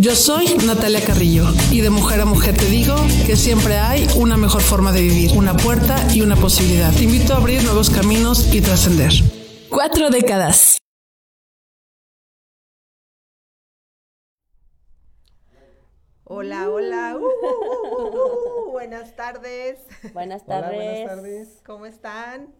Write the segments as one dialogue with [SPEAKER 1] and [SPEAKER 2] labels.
[SPEAKER 1] Yo soy Natalia Carrillo y de mujer a mujer te digo que siempre hay una mejor forma de vivir, una puerta y una posibilidad. Te invito a abrir nuevos caminos y trascender. Cuatro décadas.
[SPEAKER 2] Hola, hola. Uh, uh, uh, uh, buenas tardes.
[SPEAKER 3] Buenas
[SPEAKER 4] Hola,
[SPEAKER 3] tardes.
[SPEAKER 4] buenas tardes.
[SPEAKER 2] ¿Cómo están?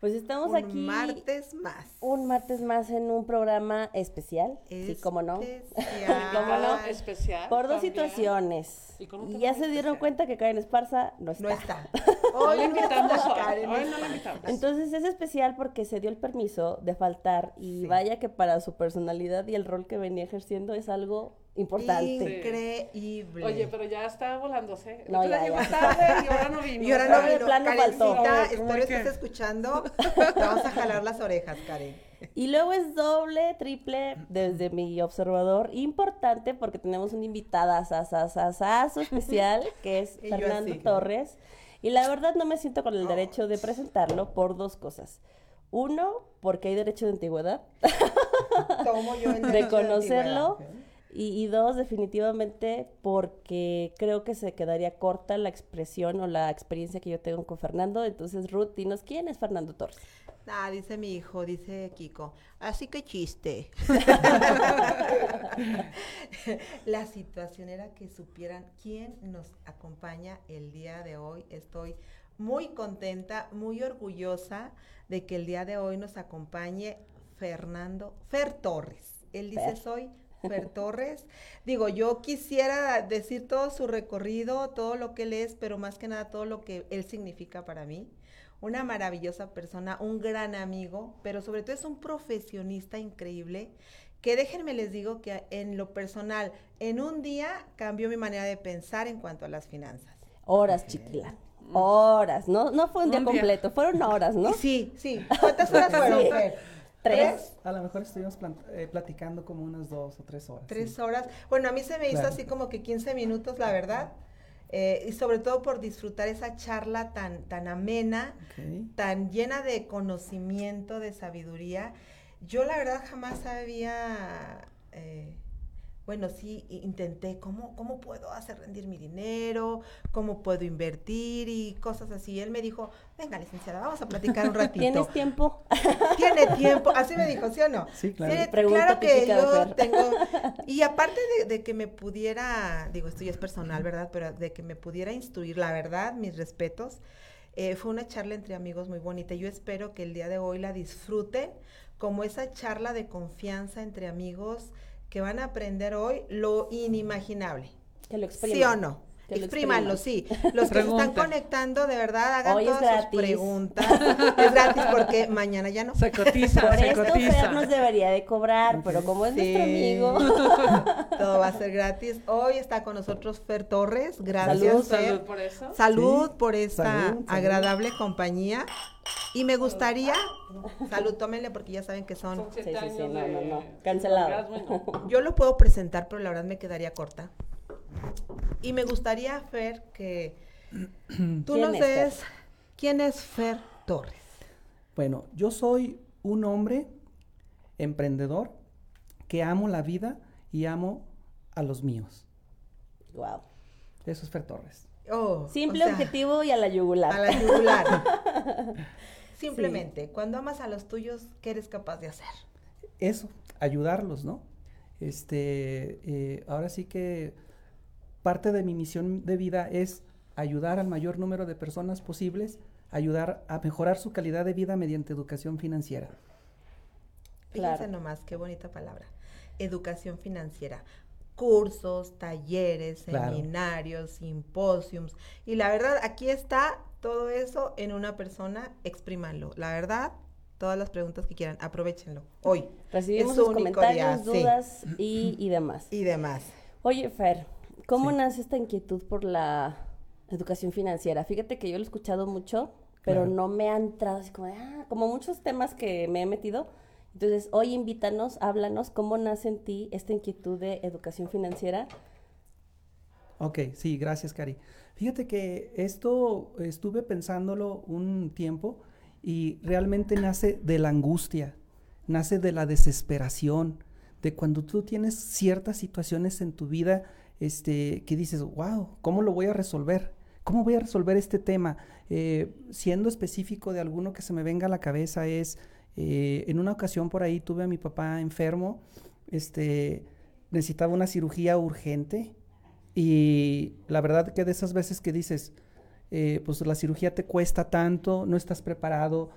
[SPEAKER 3] Pues estamos
[SPEAKER 2] Un
[SPEAKER 3] aquí
[SPEAKER 2] martes más.
[SPEAKER 3] un martes más en un programa especial. Sí, cómo no.
[SPEAKER 2] Especial.
[SPEAKER 3] ¿Cómo no?
[SPEAKER 5] especial.
[SPEAKER 3] Por dos
[SPEAKER 5] también.
[SPEAKER 3] situaciones.
[SPEAKER 5] ¿Y con un
[SPEAKER 3] Y ya se dieron
[SPEAKER 5] especial?
[SPEAKER 3] cuenta que Karen Esparza no está.
[SPEAKER 2] No está.
[SPEAKER 5] Hoy
[SPEAKER 2] no
[SPEAKER 5] invitamos.
[SPEAKER 2] Karen
[SPEAKER 5] Hoy no le invitamos.
[SPEAKER 3] Entonces es especial porque se dio el permiso de faltar y vaya que para su personalidad y el rol que venía ejerciendo es algo importante.
[SPEAKER 2] Increíble.
[SPEAKER 5] Oye, pero ya está volándose.
[SPEAKER 3] No, ya, ya.
[SPEAKER 5] tarde y ahora no vino.
[SPEAKER 2] Y ahora no vino.
[SPEAKER 3] plano faltó.
[SPEAKER 2] Karencita,
[SPEAKER 5] Ay, ¿cómo
[SPEAKER 2] espero
[SPEAKER 5] que?
[SPEAKER 2] estés escuchando. Te vamos a jalar las orejas, Karen.
[SPEAKER 3] Y luego es doble, triple, desde mi observador, importante porque tenemos una invitada sasasasazo especial que es
[SPEAKER 2] Y
[SPEAKER 3] Fernando
[SPEAKER 2] así.
[SPEAKER 3] Torres. Y la verdad no me siento con el derecho de presentarlo por dos cosas. Uno, porque hay derecho de antigüedad,
[SPEAKER 2] Tomo yo el
[SPEAKER 3] de
[SPEAKER 2] derecho
[SPEAKER 3] conocerlo.
[SPEAKER 2] antigüedad.
[SPEAKER 3] Y, y dos, definitivamente porque creo que se quedaría corta la expresión o la experiencia que yo tengo con Fernando. Entonces, Ruth, dinos, ¿quién es Fernando Torres?
[SPEAKER 2] Ah, dice mi hijo, dice Kiko. Así que chiste. La situación era que supieran quién nos acompaña el día de hoy. Estoy muy contenta, muy orgullosa de que el día de hoy nos acompañe Fernando Fer Torres. Él dice,
[SPEAKER 3] Fer.
[SPEAKER 2] soy Fer Torres. Digo, yo quisiera decir todo su recorrido, todo lo que él es, pero más que nada todo lo que él significa para mí una maravillosa persona, un gran amigo, pero sobre todo es un profesionista increíble que déjenme les digo que en lo personal, en un día cambió mi manera de pensar en cuanto a las finanzas.
[SPEAKER 3] Horas, chiquila. Horas. No, no fue un día
[SPEAKER 5] Un día.
[SPEAKER 3] completo, fueron horas, ¿no?
[SPEAKER 2] Sí, sí. ¿Cuántas horas fueron?
[SPEAKER 3] Tres.
[SPEAKER 4] A lo mejor estuvimos eh, platicando como unas dos o tres horas.
[SPEAKER 2] Tres
[SPEAKER 4] sí.
[SPEAKER 2] horas. Bueno, a mí se me hizo
[SPEAKER 4] Claro.
[SPEAKER 2] así como que 15 minutos, la verdad. Eh, y sobre todo por disfrutar esa charla tan, tan amena, tan llena de conocimiento, de sabiduría. Yo la verdad jamás había, eh, bueno, sí, intenté cómo, cómo puedo hacer rendir mi dinero, cómo puedo invertir y cosas así. Él me dijo, venga licenciada, vamos a platicar un ratito.
[SPEAKER 3] ¿Tienes tiempo?
[SPEAKER 2] Tiene tiempo, así me dijo, ¿sí o no?
[SPEAKER 4] Sí, claro.
[SPEAKER 2] Claro que yo tengo, y aparte de, de que me pudiera, digo, esto ya es personal, ¿verdad? Pero de que me pudiera instruir, la verdad, mis respetos, eh, fue una charla entre amigos muy bonita. Yo espero que el día de hoy la disfruten como esa charla de confianza entre amigos que van a aprender hoy lo inimaginable.
[SPEAKER 3] Que lo.
[SPEAKER 2] ¿Sí o no? Exprímanlo, sí. Los que se están conectando, de verdad, hagan
[SPEAKER 3] Hoy es
[SPEAKER 2] todas sus
[SPEAKER 3] gratis.
[SPEAKER 2] preguntas. es gratis porque mañana ya no.
[SPEAKER 5] Se cotiza,
[SPEAKER 3] Por
[SPEAKER 5] se
[SPEAKER 3] esto
[SPEAKER 5] cotiza.
[SPEAKER 3] Fer nos debería de cobrar, pero como es nuestro amigo.
[SPEAKER 2] Todo va a ser gratis. Hoy está con nosotros Fer Torres. Gracias,
[SPEAKER 3] Salud,
[SPEAKER 2] Fer.
[SPEAKER 5] Salud por eso.
[SPEAKER 2] Salud
[SPEAKER 4] Sí.
[SPEAKER 2] por esta
[SPEAKER 4] Salud, salud.
[SPEAKER 2] agradable compañía. Y me gustaría, salud, tómenle porque ya saben que son,
[SPEAKER 5] Son
[SPEAKER 3] Sí, sí, sí, no, no, no. Cancelado.
[SPEAKER 2] yo lo puedo presentar, pero la verdad me quedaría corta. Y me gustaría, Fer, que tú
[SPEAKER 3] ¿Quién
[SPEAKER 2] nos des quién es Fer Torres.
[SPEAKER 4] Bueno, yo soy un hombre emprendedor que amo la vida y amo a los míos.
[SPEAKER 3] Wow.
[SPEAKER 4] Eso es Fer Torres.
[SPEAKER 2] Oh,
[SPEAKER 3] Simple,
[SPEAKER 2] o sea,
[SPEAKER 3] objetivo y a la yugular.
[SPEAKER 2] A la yugular. Simplemente, cuando amas a los tuyos, ¿qué eres capaz de hacer?
[SPEAKER 4] Eso, ayudarlos, ¿no? Este, eh, ahora sí que parte de mi misión de vida es ayudar al mayor número de personas posibles ayudar a mejorar su calidad de vida mediante educación financiera.
[SPEAKER 2] Fíjense
[SPEAKER 3] Claro.
[SPEAKER 2] nomás, qué bonita palabra. Educación financiera. Cursos, talleres,
[SPEAKER 4] Claro.
[SPEAKER 2] seminarios, simposiums. Y la verdad, aquí está todo eso en una persona, exprímanlo. La verdad, todas las preguntas que quieran, aprovechenlo. Hoy.
[SPEAKER 3] Recibimos sus comentarios,
[SPEAKER 2] día, sí.
[SPEAKER 3] dudas y, y demás.
[SPEAKER 2] Y demás.
[SPEAKER 3] Oye, Fer, ¿cómo
[SPEAKER 4] Sí.
[SPEAKER 3] nace esta inquietud por la educación financiera? Fíjate que yo lo he escuchado mucho, pero
[SPEAKER 4] Claro.
[SPEAKER 3] no me ha entrado así como de, ah, como muchos temas que me he metido. Entonces, hoy invítanos, háblanos, ¿cómo nace en ti esta inquietud de educación financiera?
[SPEAKER 4] Ok, sí, gracias, Cari. Fíjate que esto estuve pensándolo un tiempo y realmente nace de la angustia, nace de la desesperación, de cuando tú tienes ciertas situaciones en tu vida este, que dices, wow, ¿cómo lo voy a resolver? ¿Cómo voy a resolver este tema? Eh, siendo específico de alguno que se me venga a la cabeza es, eh, en una ocasión por ahí tuve a mi papá enfermo, este, necesitaba una cirugía urgente y la verdad que de esas veces que dices, eh, pues la cirugía te cuesta tanto, no estás preparado.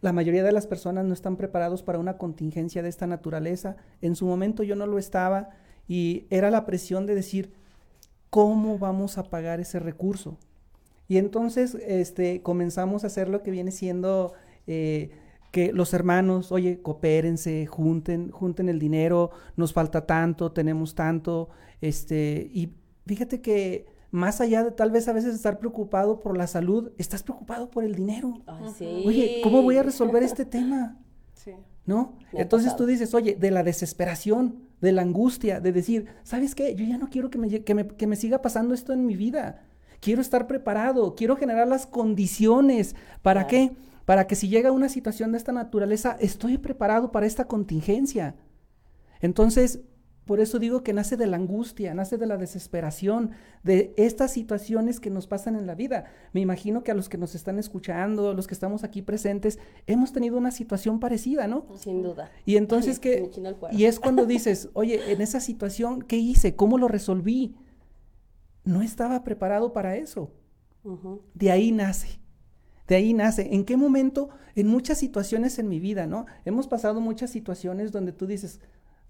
[SPEAKER 4] La mayoría de las personas no están preparados para una contingencia de esta naturaleza. En su momento yo no lo estaba y era la presión de decir, ¿cómo vamos a pagar ese recurso? Y entonces este, comenzamos a hacer lo que viene siendo eh, que los hermanos, oye, coopérense, junten, junten el dinero, nos falta tanto, tenemos tanto, este, y fíjate que más allá de tal vez a veces estar preocupado por la salud, estás preocupado por el dinero.
[SPEAKER 3] Sí.
[SPEAKER 4] Oye, ¿cómo voy a resolver este tema?
[SPEAKER 5] Sí.
[SPEAKER 4] ¿No?
[SPEAKER 3] Me
[SPEAKER 4] Entonces tú dices, oye, de la desesperación, de la angustia, de decir, ¿sabes qué? Yo ya no quiero que me, que me, que me siga pasando esto en mi vida. Quiero estar preparado, quiero generar las condiciones. ¿Para qué? Para que si llega una situación de esta naturaleza, estoy preparado para esta contingencia. Entonces, por eso digo que nace de la angustia, nace de la desesperación, de estas situaciones que nos pasan en la vida. Me imagino que a los que nos están escuchando, los que estamos aquí presentes, hemos tenido una situación parecida, ¿no?
[SPEAKER 3] Sin duda.
[SPEAKER 4] Y entonces que, y es cuando dices, oye, en esa situación, ¿qué hice? ¿Cómo lo resolví? No estaba preparado para eso. De ahí nace. De ahí nace. ¿En qué momento? En muchas situaciones en mi vida, ¿no? Hemos pasado muchas situaciones donde tú dices,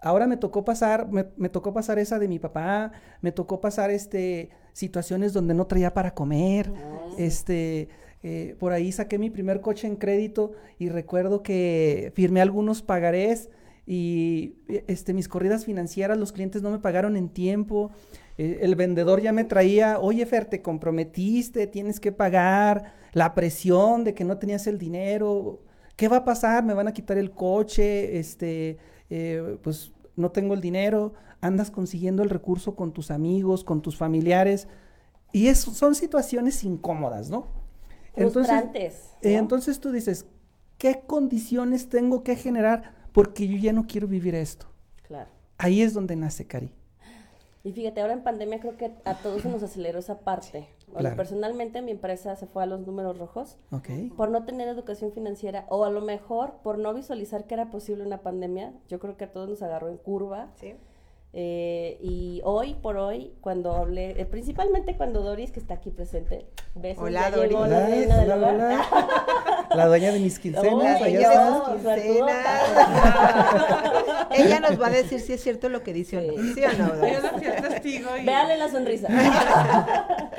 [SPEAKER 4] ahora me tocó pasar, me, me tocó pasar esa de mi papá, me tocó pasar este situaciones donde no traía para comer, este, eh, por ahí saqué mi primer coche en crédito y recuerdo que firmé algunos pagarés y eh, este, mis corridas financieras, los clientes no me pagaron en tiempo. eh, el vendedor ya me traía, oye Fer, te comprometiste, tienes que pagar, la presión de que no tenías el dinero, ¿qué va a pasar? ¿Me van a quitar el coche? Este, eh, pues no tengo el dinero, andas consiguiendo el recurso con tus amigos, con tus familiares, y es, son situaciones incómodas, ¿no?
[SPEAKER 3] Frustrantes, ¿no?
[SPEAKER 4] entonces tú dices, ¿qué condiciones tengo que generar? Porque yo ya no quiero vivir esto.
[SPEAKER 3] Claro.
[SPEAKER 4] Ahí es donde nace Cari.
[SPEAKER 3] Y fíjate, ahora en pandemia creo que a todos se nos aceleró esa parte. Bueno,
[SPEAKER 4] Claro.
[SPEAKER 3] personalmente mi empresa se fue a los números rojos
[SPEAKER 4] ¿Ok?
[SPEAKER 3] por no tener educación financiera o a lo mejor por no visualizar que era posible una pandemia. Yo creo que a todos nos agarró en curva.
[SPEAKER 2] ¿Sí?
[SPEAKER 3] Eh, y hoy por hoy, cuando hablé, eh, principalmente cuando Doris, que está aquí presente, besos,
[SPEAKER 2] Hola,
[SPEAKER 3] llegó
[SPEAKER 2] Doris.
[SPEAKER 3] la
[SPEAKER 4] Hola, hola. La dueña de mis quincenas,
[SPEAKER 3] yo-
[SPEAKER 4] está.
[SPEAKER 3] no,
[SPEAKER 2] Quincenas. Ella nos va a decir si es cierto lo que dice o no. ¿Sí o no?
[SPEAKER 5] Y...
[SPEAKER 3] Véale la sonrisa.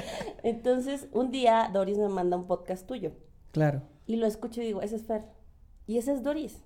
[SPEAKER 3] Entonces, un día Doris me manda un podcast tuyo.
[SPEAKER 4] Claro.
[SPEAKER 3] Y lo escucho y digo, ese es Fer. Y ese es Doris.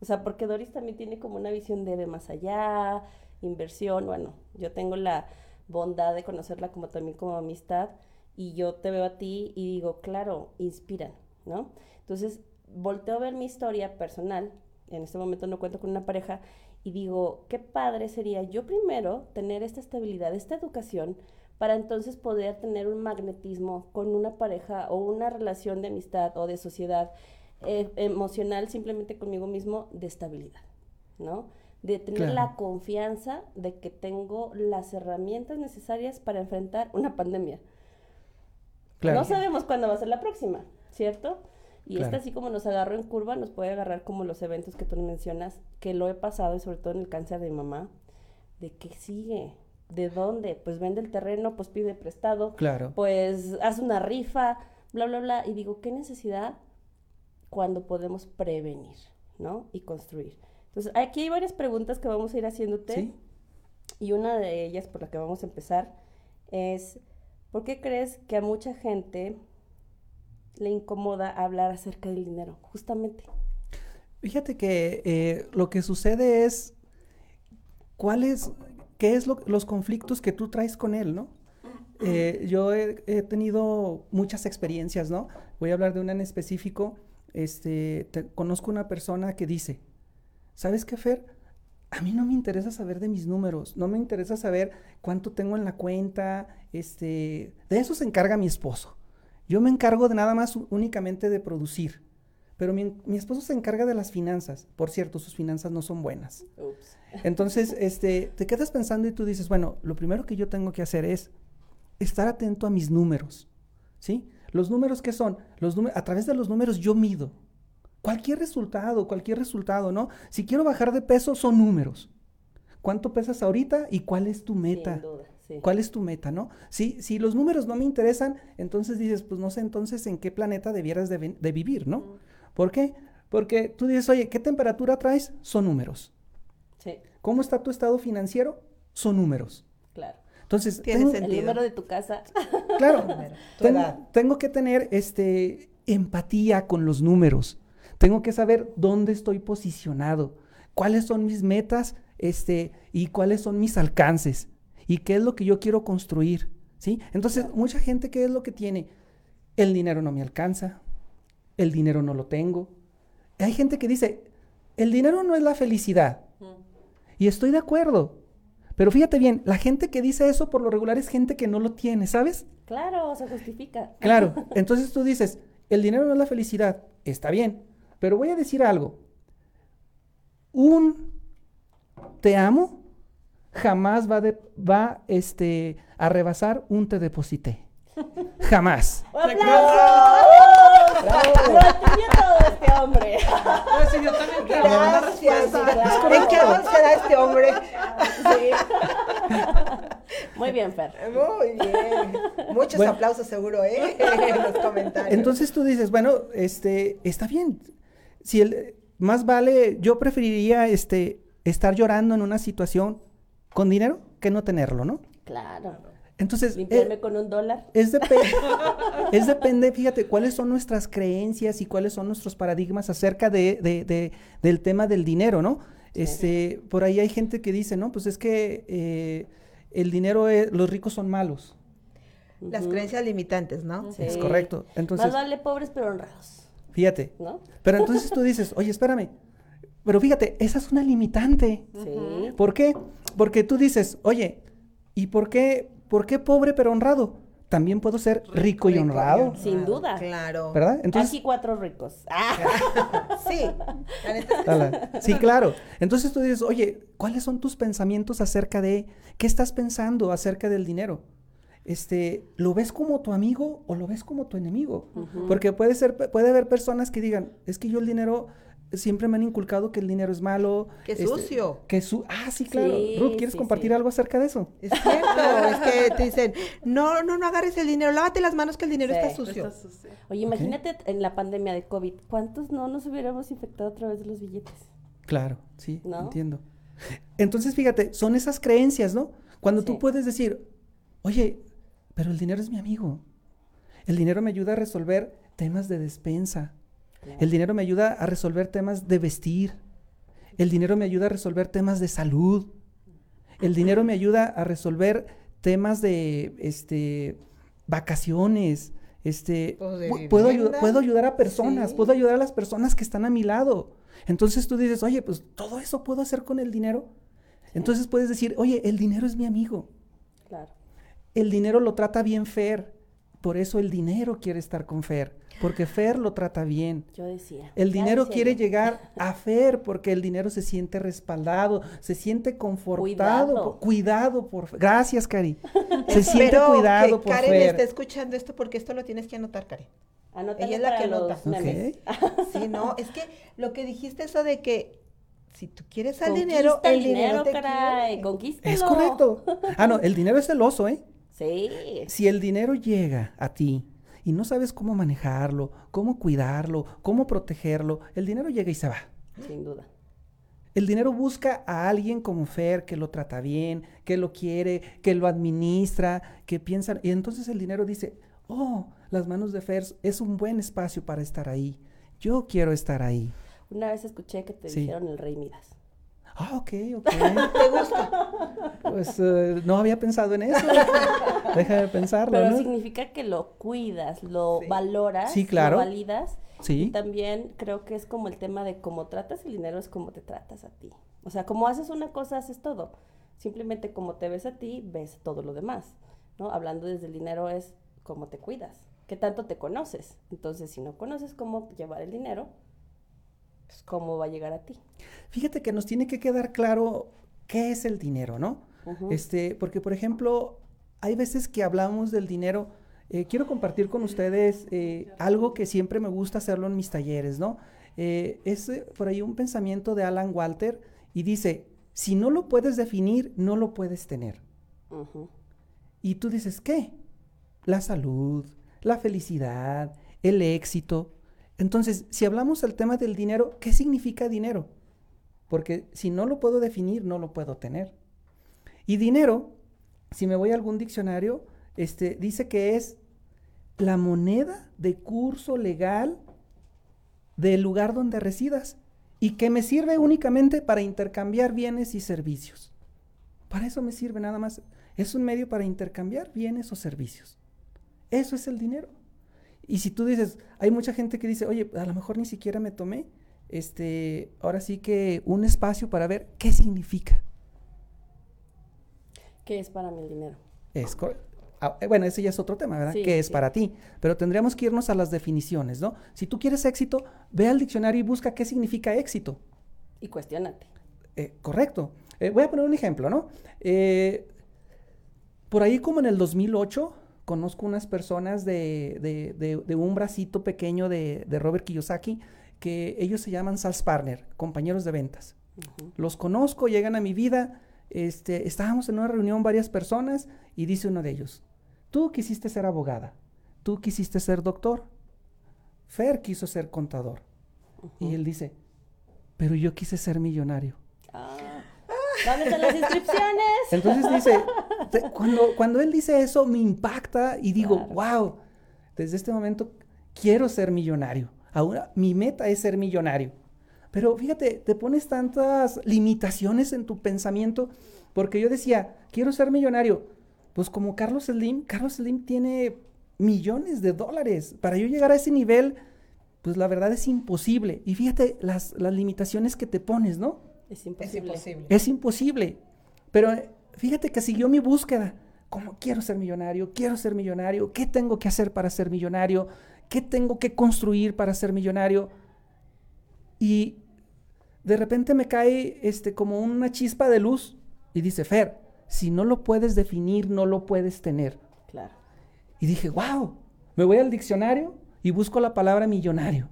[SPEAKER 3] O sea, porque Doris también tiene como una visión de ve más allá, inversión. Bueno, yo tengo la bondad de conocerla como también como amistad. Y yo te veo a ti y digo, claro, inspiran, ¿no? Entonces, volteo a ver mi historia personal. En este momento no cuento con una pareja. Y digo, qué padre sería yo primero tener esta estabilidad, esta educación, para entonces poder tener un magnetismo con una pareja o una relación de amistad o de sociedad eh, emocional simplemente conmigo mismo de estabilidad, ¿no? De tener
[SPEAKER 4] Claro.
[SPEAKER 3] la confianza de que tengo las herramientas necesarias para enfrentar una pandemia.
[SPEAKER 4] Claro.
[SPEAKER 3] No sabemos cuándo va a ser la próxima, ¿cierto? Y esta así como nos agarró en curva, nos puede agarrar como los eventos que tú mencionas, que lo he pasado y sobre todo en el cáncer de mi mamá, de qué sigue, de dónde, pues vende el terreno, pues pide prestado,
[SPEAKER 4] Claro.
[SPEAKER 3] pues haz una rifa, bla, bla, bla. Y digo, ¿qué necesidad cuando podemos prevenir, ¿no? Y construir. Entonces, aquí hay varias preguntas que vamos a ir haciéndote.
[SPEAKER 4] Sí.
[SPEAKER 3] Y una de ellas, por la que vamos a empezar, es, ¿por qué crees que a mucha gente le incomoda hablar acerca del dinero? Justamente.
[SPEAKER 4] Fíjate que eh, lo que sucede es, ¿cuáles, qué es lo- los conflictos que tú traes con él, no? Eh, yo he, he tenido muchas experiencias, ¿no? Voy a hablar de una en específico. Este, te- conozco una persona que dice, ¿sabes qué, Fer? A mí no me interesa saber de mis números, no me interesa saber cuánto tengo en la cuenta, este, de eso se encarga mi esposo. Yo me encargo de nada más únicamente de producir. Pero mi, mi esposo se encarga de las finanzas. Por cierto, sus finanzas no son buenas.
[SPEAKER 3] Ups.
[SPEAKER 4] Entonces, este, te quedas pensando y tú dices, bueno, lo primero que yo tengo que hacer es estar atento a mis números, ¿sí? Los números que son, los a través de los números yo mido. Cualquier resultado, cualquier resultado, ¿no? Si quiero bajar de peso, son números. ¿Cuánto pesas ahorita y cuál es tu meta?
[SPEAKER 3] Sin duda, sí.
[SPEAKER 4] ¿Cuál es tu meta, no? Si, si los números no me interesan, entonces dices, pues no sé entonces en qué planeta debieras de, de vivir, ¿no? ¿Por qué? Porque tú dices, oye, ¿qué temperatura traes? Son números.
[SPEAKER 3] Sí,
[SPEAKER 4] ¿Cómo está tu estado financiero? Son números.
[SPEAKER 3] claro.
[SPEAKER 4] Entonces,
[SPEAKER 2] Tiene
[SPEAKER 4] tengo,
[SPEAKER 2] sentido.
[SPEAKER 3] El número de tu casa.
[SPEAKER 4] claro, tengo, tengo que tener este, empatía con los números. Tengo que saber dónde estoy posicionado, cuáles son mis metas este, y cuáles son mis alcances y qué es lo que yo quiero construir. ¿sí? Entonces, mucha gente, ¿qué es lo que tiene? El dinero no me alcanza, el dinero no lo tengo. Hay gente que dice, el dinero no es la felicidad. Y estoy de acuerdo. Pero fíjate bien, la gente que dice eso por lo regular es gente que no lo tiene, ¿sabes?
[SPEAKER 3] Claro, se justifica.
[SPEAKER 4] Claro. Entonces tú dices, el dinero no es la felicidad. Está bien. Pero voy a decir algo. Un te amo jamás va, de- va este, a rebasar un te deposité. Jamás.
[SPEAKER 3] ¡Aplausos! Lo entendió todo este hombre.
[SPEAKER 5] No, sí, yo también quiero una
[SPEAKER 2] Gracias.
[SPEAKER 5] respuesta.
[SPEAKER 2] ¿En qué avanzará este hombre?
[SPEAKER 3] Sí. Muy bien, Fer.
[SPEAKER 2] Muy bien. Muchos
[SPEAKER 4] Bueno.
[SPEAKER 2] aplausos seguro, ¿eh? En los comentarios.
[SPEAKER 4] Entonces tú dices, bueno, este, está bien. Si el, más vale, yo preferiría este, estar llorando en una situación con dinero que no tenerlo, ¿no?
[SPEAKER 3] Claro.
[SPEAKER 4] Entonces, eh,
[SPEAKER 3] Limpiarme con un dólar.
[SPEAKER 4] Es, depe- es depende, fíjate, cuáles son nuestras creencias y cuáles son nuestros paradigmas acerca de, de- de- del tema del dinero, ¿no? Este, por ahí hay gente que dice, no, pues es que eh, el dinero, es- los ricos son malos.
[SPEAKER 2] Las creencias limitantes, ¿no?
[SPEAKER 3] Sí.
[SPEAKER 4] Es correcto. Entonces,
[SPEAKER 3] Más vale pobres pero honrados,
[SPEAKER 4] fíjate.
[SPEAKER 3] ¿no?
[SPEAKER 4] Pero entonces tú dices, oye, espérame. Pero fíjate, esa es una limitante.
[SPEAKER 3] Sí.
[SPEAKER 4] ¿Por qué? Porque tú dices, oye, ¿y por qué, por qué pobre pero honrado? También puedo ser rico, y
[SPEAKER 2] Rico
[SPEAKER 4] honrado,
[SPEAKER 3] Sin duda.
[SPEAKER 2] Claro.
[SPEAKER 4] ¿verdad? Entonces,
[SPEAKER 3] Aquí cuatro ricos. Ah,
[SPEAKER 2] Sí.
[SPEAKER 4] Sí, claro. Entonces tú dices, oye, ¿cuáles son tus pensamientos acerca de qué estás pensando acerca del dinero? Este, ¿lo ves como tu amigo o lo ves como tu enemigo? Porque puede ser, puede haber personas que digan, es que yo el dinero siempre me han inculcado que el dinero es malo.
[SPEAKER 2] Qué
[SPEAKER 4] este,
[SPEAKER 2] sucio.
[SPEAKER 4] que su, ah, sí, claro.
[SPEAKER 3] Sí,
[SPEAKER 4] Ruth, ¿quieres
[SPEAKER 3] sí,
[SPEAKER 4] compartir
[SPEAKER 3] sí.
[SPEAKER 4] algo acerca de eso?
[SPEAKER 2] Es cierto, es que te dicen, no, no, no agarres el dinero, lávate las manos que el dinero
[SPEAKER 3] Sí,
[SPEAKER 2] está sucio.
[SPEAKER 5] Está sucio.
[SPEAKER 3] Oye, imagínate en la pandemia de COVID, ¿cuántos no nos hubiéramos infectado a través de los billetes?
[SPEAKER 4] Claro, sí,
[SPEAKER 3] ¿No?
[SPEAKER 4] entiendo. Entonces, fíjate, son esas creencias, ¿no? Cuando tú puedes decir, oye, pero el dinero es mi amigo. El dinero me ayuda a resolver temas de despensa. El dinero me ayuda a resolver temas de vestir. El dinero me ayuda a resolver temas de salud. El dinero me ayuda a resolver temas de este vacaciones. Este,
[SPEAKER 2] Pues,
[SPEAKER 4] puedo, puedo ayudar a personas,
[SPEAKER 2] Sí.
[SPEAKER 4] puedo ayudar a las personas que están a mi lado. Entonces tú dices, oye, pues todo eso puedo hacer con el dinero. Entonces puedes decir, oye, el dinero es mi amigo. El dinero lo trata bien Fer. Por eso el dinero quiere estar con Fer. Porque Fer lo trata bien.
[SPEAKER 3] Yo decía.
[SPEAKER 4] El dinero
[SPEAKER 3] decía
[SPEAKER 4] quiere
[SPEAKER 3] yo.
[SPEAKER 4] llegar a Fer porque el dinero se siente respaldado, se siente confortado,
[SPEAKER 3] Cuidado.
[SPEAKER 4] por- cuidado por Fer. Gracias, Cari. Se siente cuidado
[SPEAKER 2] que
[SPEAKER 4] por
[SPEAKER 2] Karen
[SPEAKER 4] Fer.
[SPEAKER 2] esté escuchando esto porque esto lo tienes que anotar, Karen. Ella es la que anota.
[SPEAKER 3] memes.
[SPEAKER 4] Ok.
[SPEAKER 2] Sí, no, es que lo que dijiste eso de que si tú quieres al dinero, el dinero, te
[SPEAKER 3] caray,
[SPEAKER 2] quiere.
[SPEAKER 3] conquístalo.
[SPEAKER 4] Es correcto. Ah, no, el dinero es celoso, ¿eh?
[SPEAKER 3] Sí.
[SPEAKER 4] Si el dinero llega a ti y no sabes cómo manejarlo, cómo cuidarlo, cómo protegerlo, el dinero llega y se va.
[SPEAKER 3] Sin duda.
[SPEAKER 4] El dinero busca a alguien como Fer que lo trata bien, que lo quiere, que lo administra, que piensa. Y entonces el dinero dice, oh, las manos de Fer es un buen espacio para estar ahí. Yo quiero estar ahí.
[SPEAKER 3] Una vez escuché que te
[SPEAKER 4] Sí.
[SPEAKER 3] dijeron el rey Midas.
[SPEAKER 4] Ah, ok, ok.
[SPEAKER 2] ¿Te gusta?
[SPEAKER 4] Pues eh, no había pensado en eso. Déjame pensarlo,
[SPEAKER 3] Pero
[SPEAKER 4] ¿no?
[SPEAKER 3] significa que lo cuidas, lo
[SPEAKER 2] Sí.
[SPEAKER 3] valoras,
[SPEAKER 4] Sí, claro.
[SPEAKER 3] lo validas. Y
[SPEAKER 4] Sí,
[SPEAKER 3] también creo que es como el tema de cómo tratas el dinero es como te tratas a ti. O sea, como haces una cosa, haces todo. Simplemente como te ves a ti, ves todo lo demás. ¿no? Hablando desde el dinero es cómo te cuidas, qué tanto te conoces. Entonces, si no conoces cómo llevar el dinero, pues cómo va a llegar a ti.
[SPEAKER 4] fíjate que nos tiene que quedar claro qué es el dinero, ¿no? Este, porque por ejemplo, hay veces que hablamos del dinero. eh, quiero compartir con ustedes eh, algo que siempre me gusta hacerlo en mis talleres, ¿no? Eh, es por ahí un pensamiento de Alan Walter y dice, si no lo puedes definir, no lo puedes tener. Y tú dices, ¿qué? La salud, la felicidad, el éxito. Entonces, si hablamos del tema del dinero, ¿qué significa dinero? Porque si no lo puedo definir, no lo puedo tener. Y dinero, si me voy a algún diccionario, este, dice que es la moneda de curso legal del lugar donde residas y que me sirve únicamente para intercambiar bienes y servicios. Para eso me sirve nada más. Es un medio para intercambiar bienes o servicios. Eso es el dinero. Y si tú dices, hay mucha gente que dice, oye, a lo mejor ni siquiera me tomé, este, ahora sí que un espacio para ver qué significa.
[SPEAKER 3] ¿Qué es para mí el dinero?
[SPEAKER 4] Es ah, eh, bueno, ese ya es otro tema, ¿verdad?
[SPEAKER 3] Sí,
[SPEAKER 4] ¿Qué es
[SPEAKER 3] sí.
[SPEAKER 4] para ti? Pero tendríamos que irnos a las definiciones, ¿no? Si tú quieres éxito, ve al diccionario y busca qué significa éxito.
[SPEAKER 3] Y cuestionate.
[SPEAKER 4] Eh, correcto. Eh, voy a poner un ejemplo, ¿no? Eh, por ahí como en el 2008, conozco unas personas de, de- de- de un bracito pequeño de, de Robert Kiyosaki, que ellos se llaman Sales Partner, compañeros de ventas. Los conozco, llegan a mi vida. Este, estábamos en una reunión varias personas y dice uno de ellos, tú quisiste ser abogada, tú quisiste ser doctor, Fer quiso ser contador. Y él dice, pero yo quise ser millonario.
[SPEAKER 3] Ah, ¿Dónde están las inscripciones?
[SPEAKER 4] Entonces dice, te- cuando, cuando él dice eso me impacta y digo,
[SPEAKER 3] Claro.
[SPEAKER 4] wow, desde este momento quiero ser millonario. Ahora mi meta es ser millonario. Pero fíjate, te pones tantas limitaciones en tu pensamiento porque yo decía, quiero ser millonario. Pues como Carlos Slim, Carlos Slim tiene millones de dólares. Para yo llegar a ese nivel, pues la verdad es imposible. Y fíjate las, las limitaciones que te pones, ¿no?
[SPEAKER 3] Es
[SPEAKER 2] Es
[SPEAKER 3] imposible.
[SPEAKER 2] imposible.
[SPEAKER 4] Es imposible. Pero fíjate que siguió mi búsqueda. Como quiero ser millonario, quiero ser millonario, ¿qué tengo que hacer para ser millonario? ¿Qué tengo que construir para ser millonario? Y de repente me cae este como una chispa de luz y dice, "Fer, si no lo puedes definir, no lo puedes tener."
[SPEAKER 3] Claro.
[SPEAKER 4] Y dije, "Wow." Me voy al diccionario y busco la palabra millonario.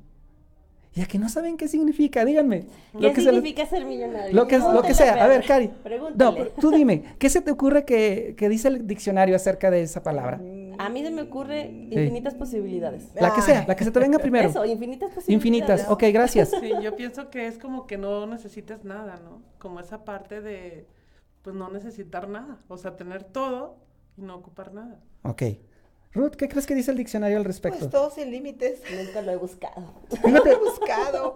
[SPEAKER 4] Y a que no saben qué significa, díganme.
[SPEAKER 3] ¿Qué
[SPEAKER 4] que se les-
[SPEAKER 3] significa ser millonario?
[SPEAKER 4] lo que, lo que sea. A ver. Cari. No,
[SPEAKER 3] Pregúntale.
[SPEAKER 4] tú dime, ¿qué se te ocurre que, que dice el diccionario acerca de esa palabra?
[SPEAKER 3] A mí se me ocurre infinitas posibilidades.
[SPEAKER 4] La que sea, la que se te venga primero.
[SPEAKER 3] Eso, infinitas posibilidades.
[SPEAKER 4] Infinitas. Ok, gracias.
[SPEAKER 5] Sí, yo pienso que es como que no necesitas nada, ¿no? Como esa parte de, pues no necesitar nada. O sea, tener todo y no ocupar nada.
[SPEAKER 4] Ok. Ruth, ¿qué crees que dice el diccionario al respecto?
[SPEAKER 2] Pues todo sin límites.
[SPEAKER 3] Nunca lo he buscado.
[SPEAKER 4] Fíjate,
[SPEAKER 2] He buscado.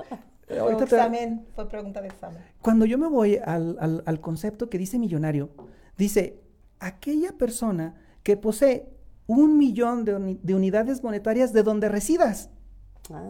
[SPEAKER 4] Ahorita te-
[SPEAKER 2] examen, fue pregunta de examen.
[SPEAKER 4] cuando yo me voy al, al- al concepto que dice millonario, dice aquella persona que posee un millón de, uni- de unidades monetarias de donde residas.
[SPEAKER 3] Ah.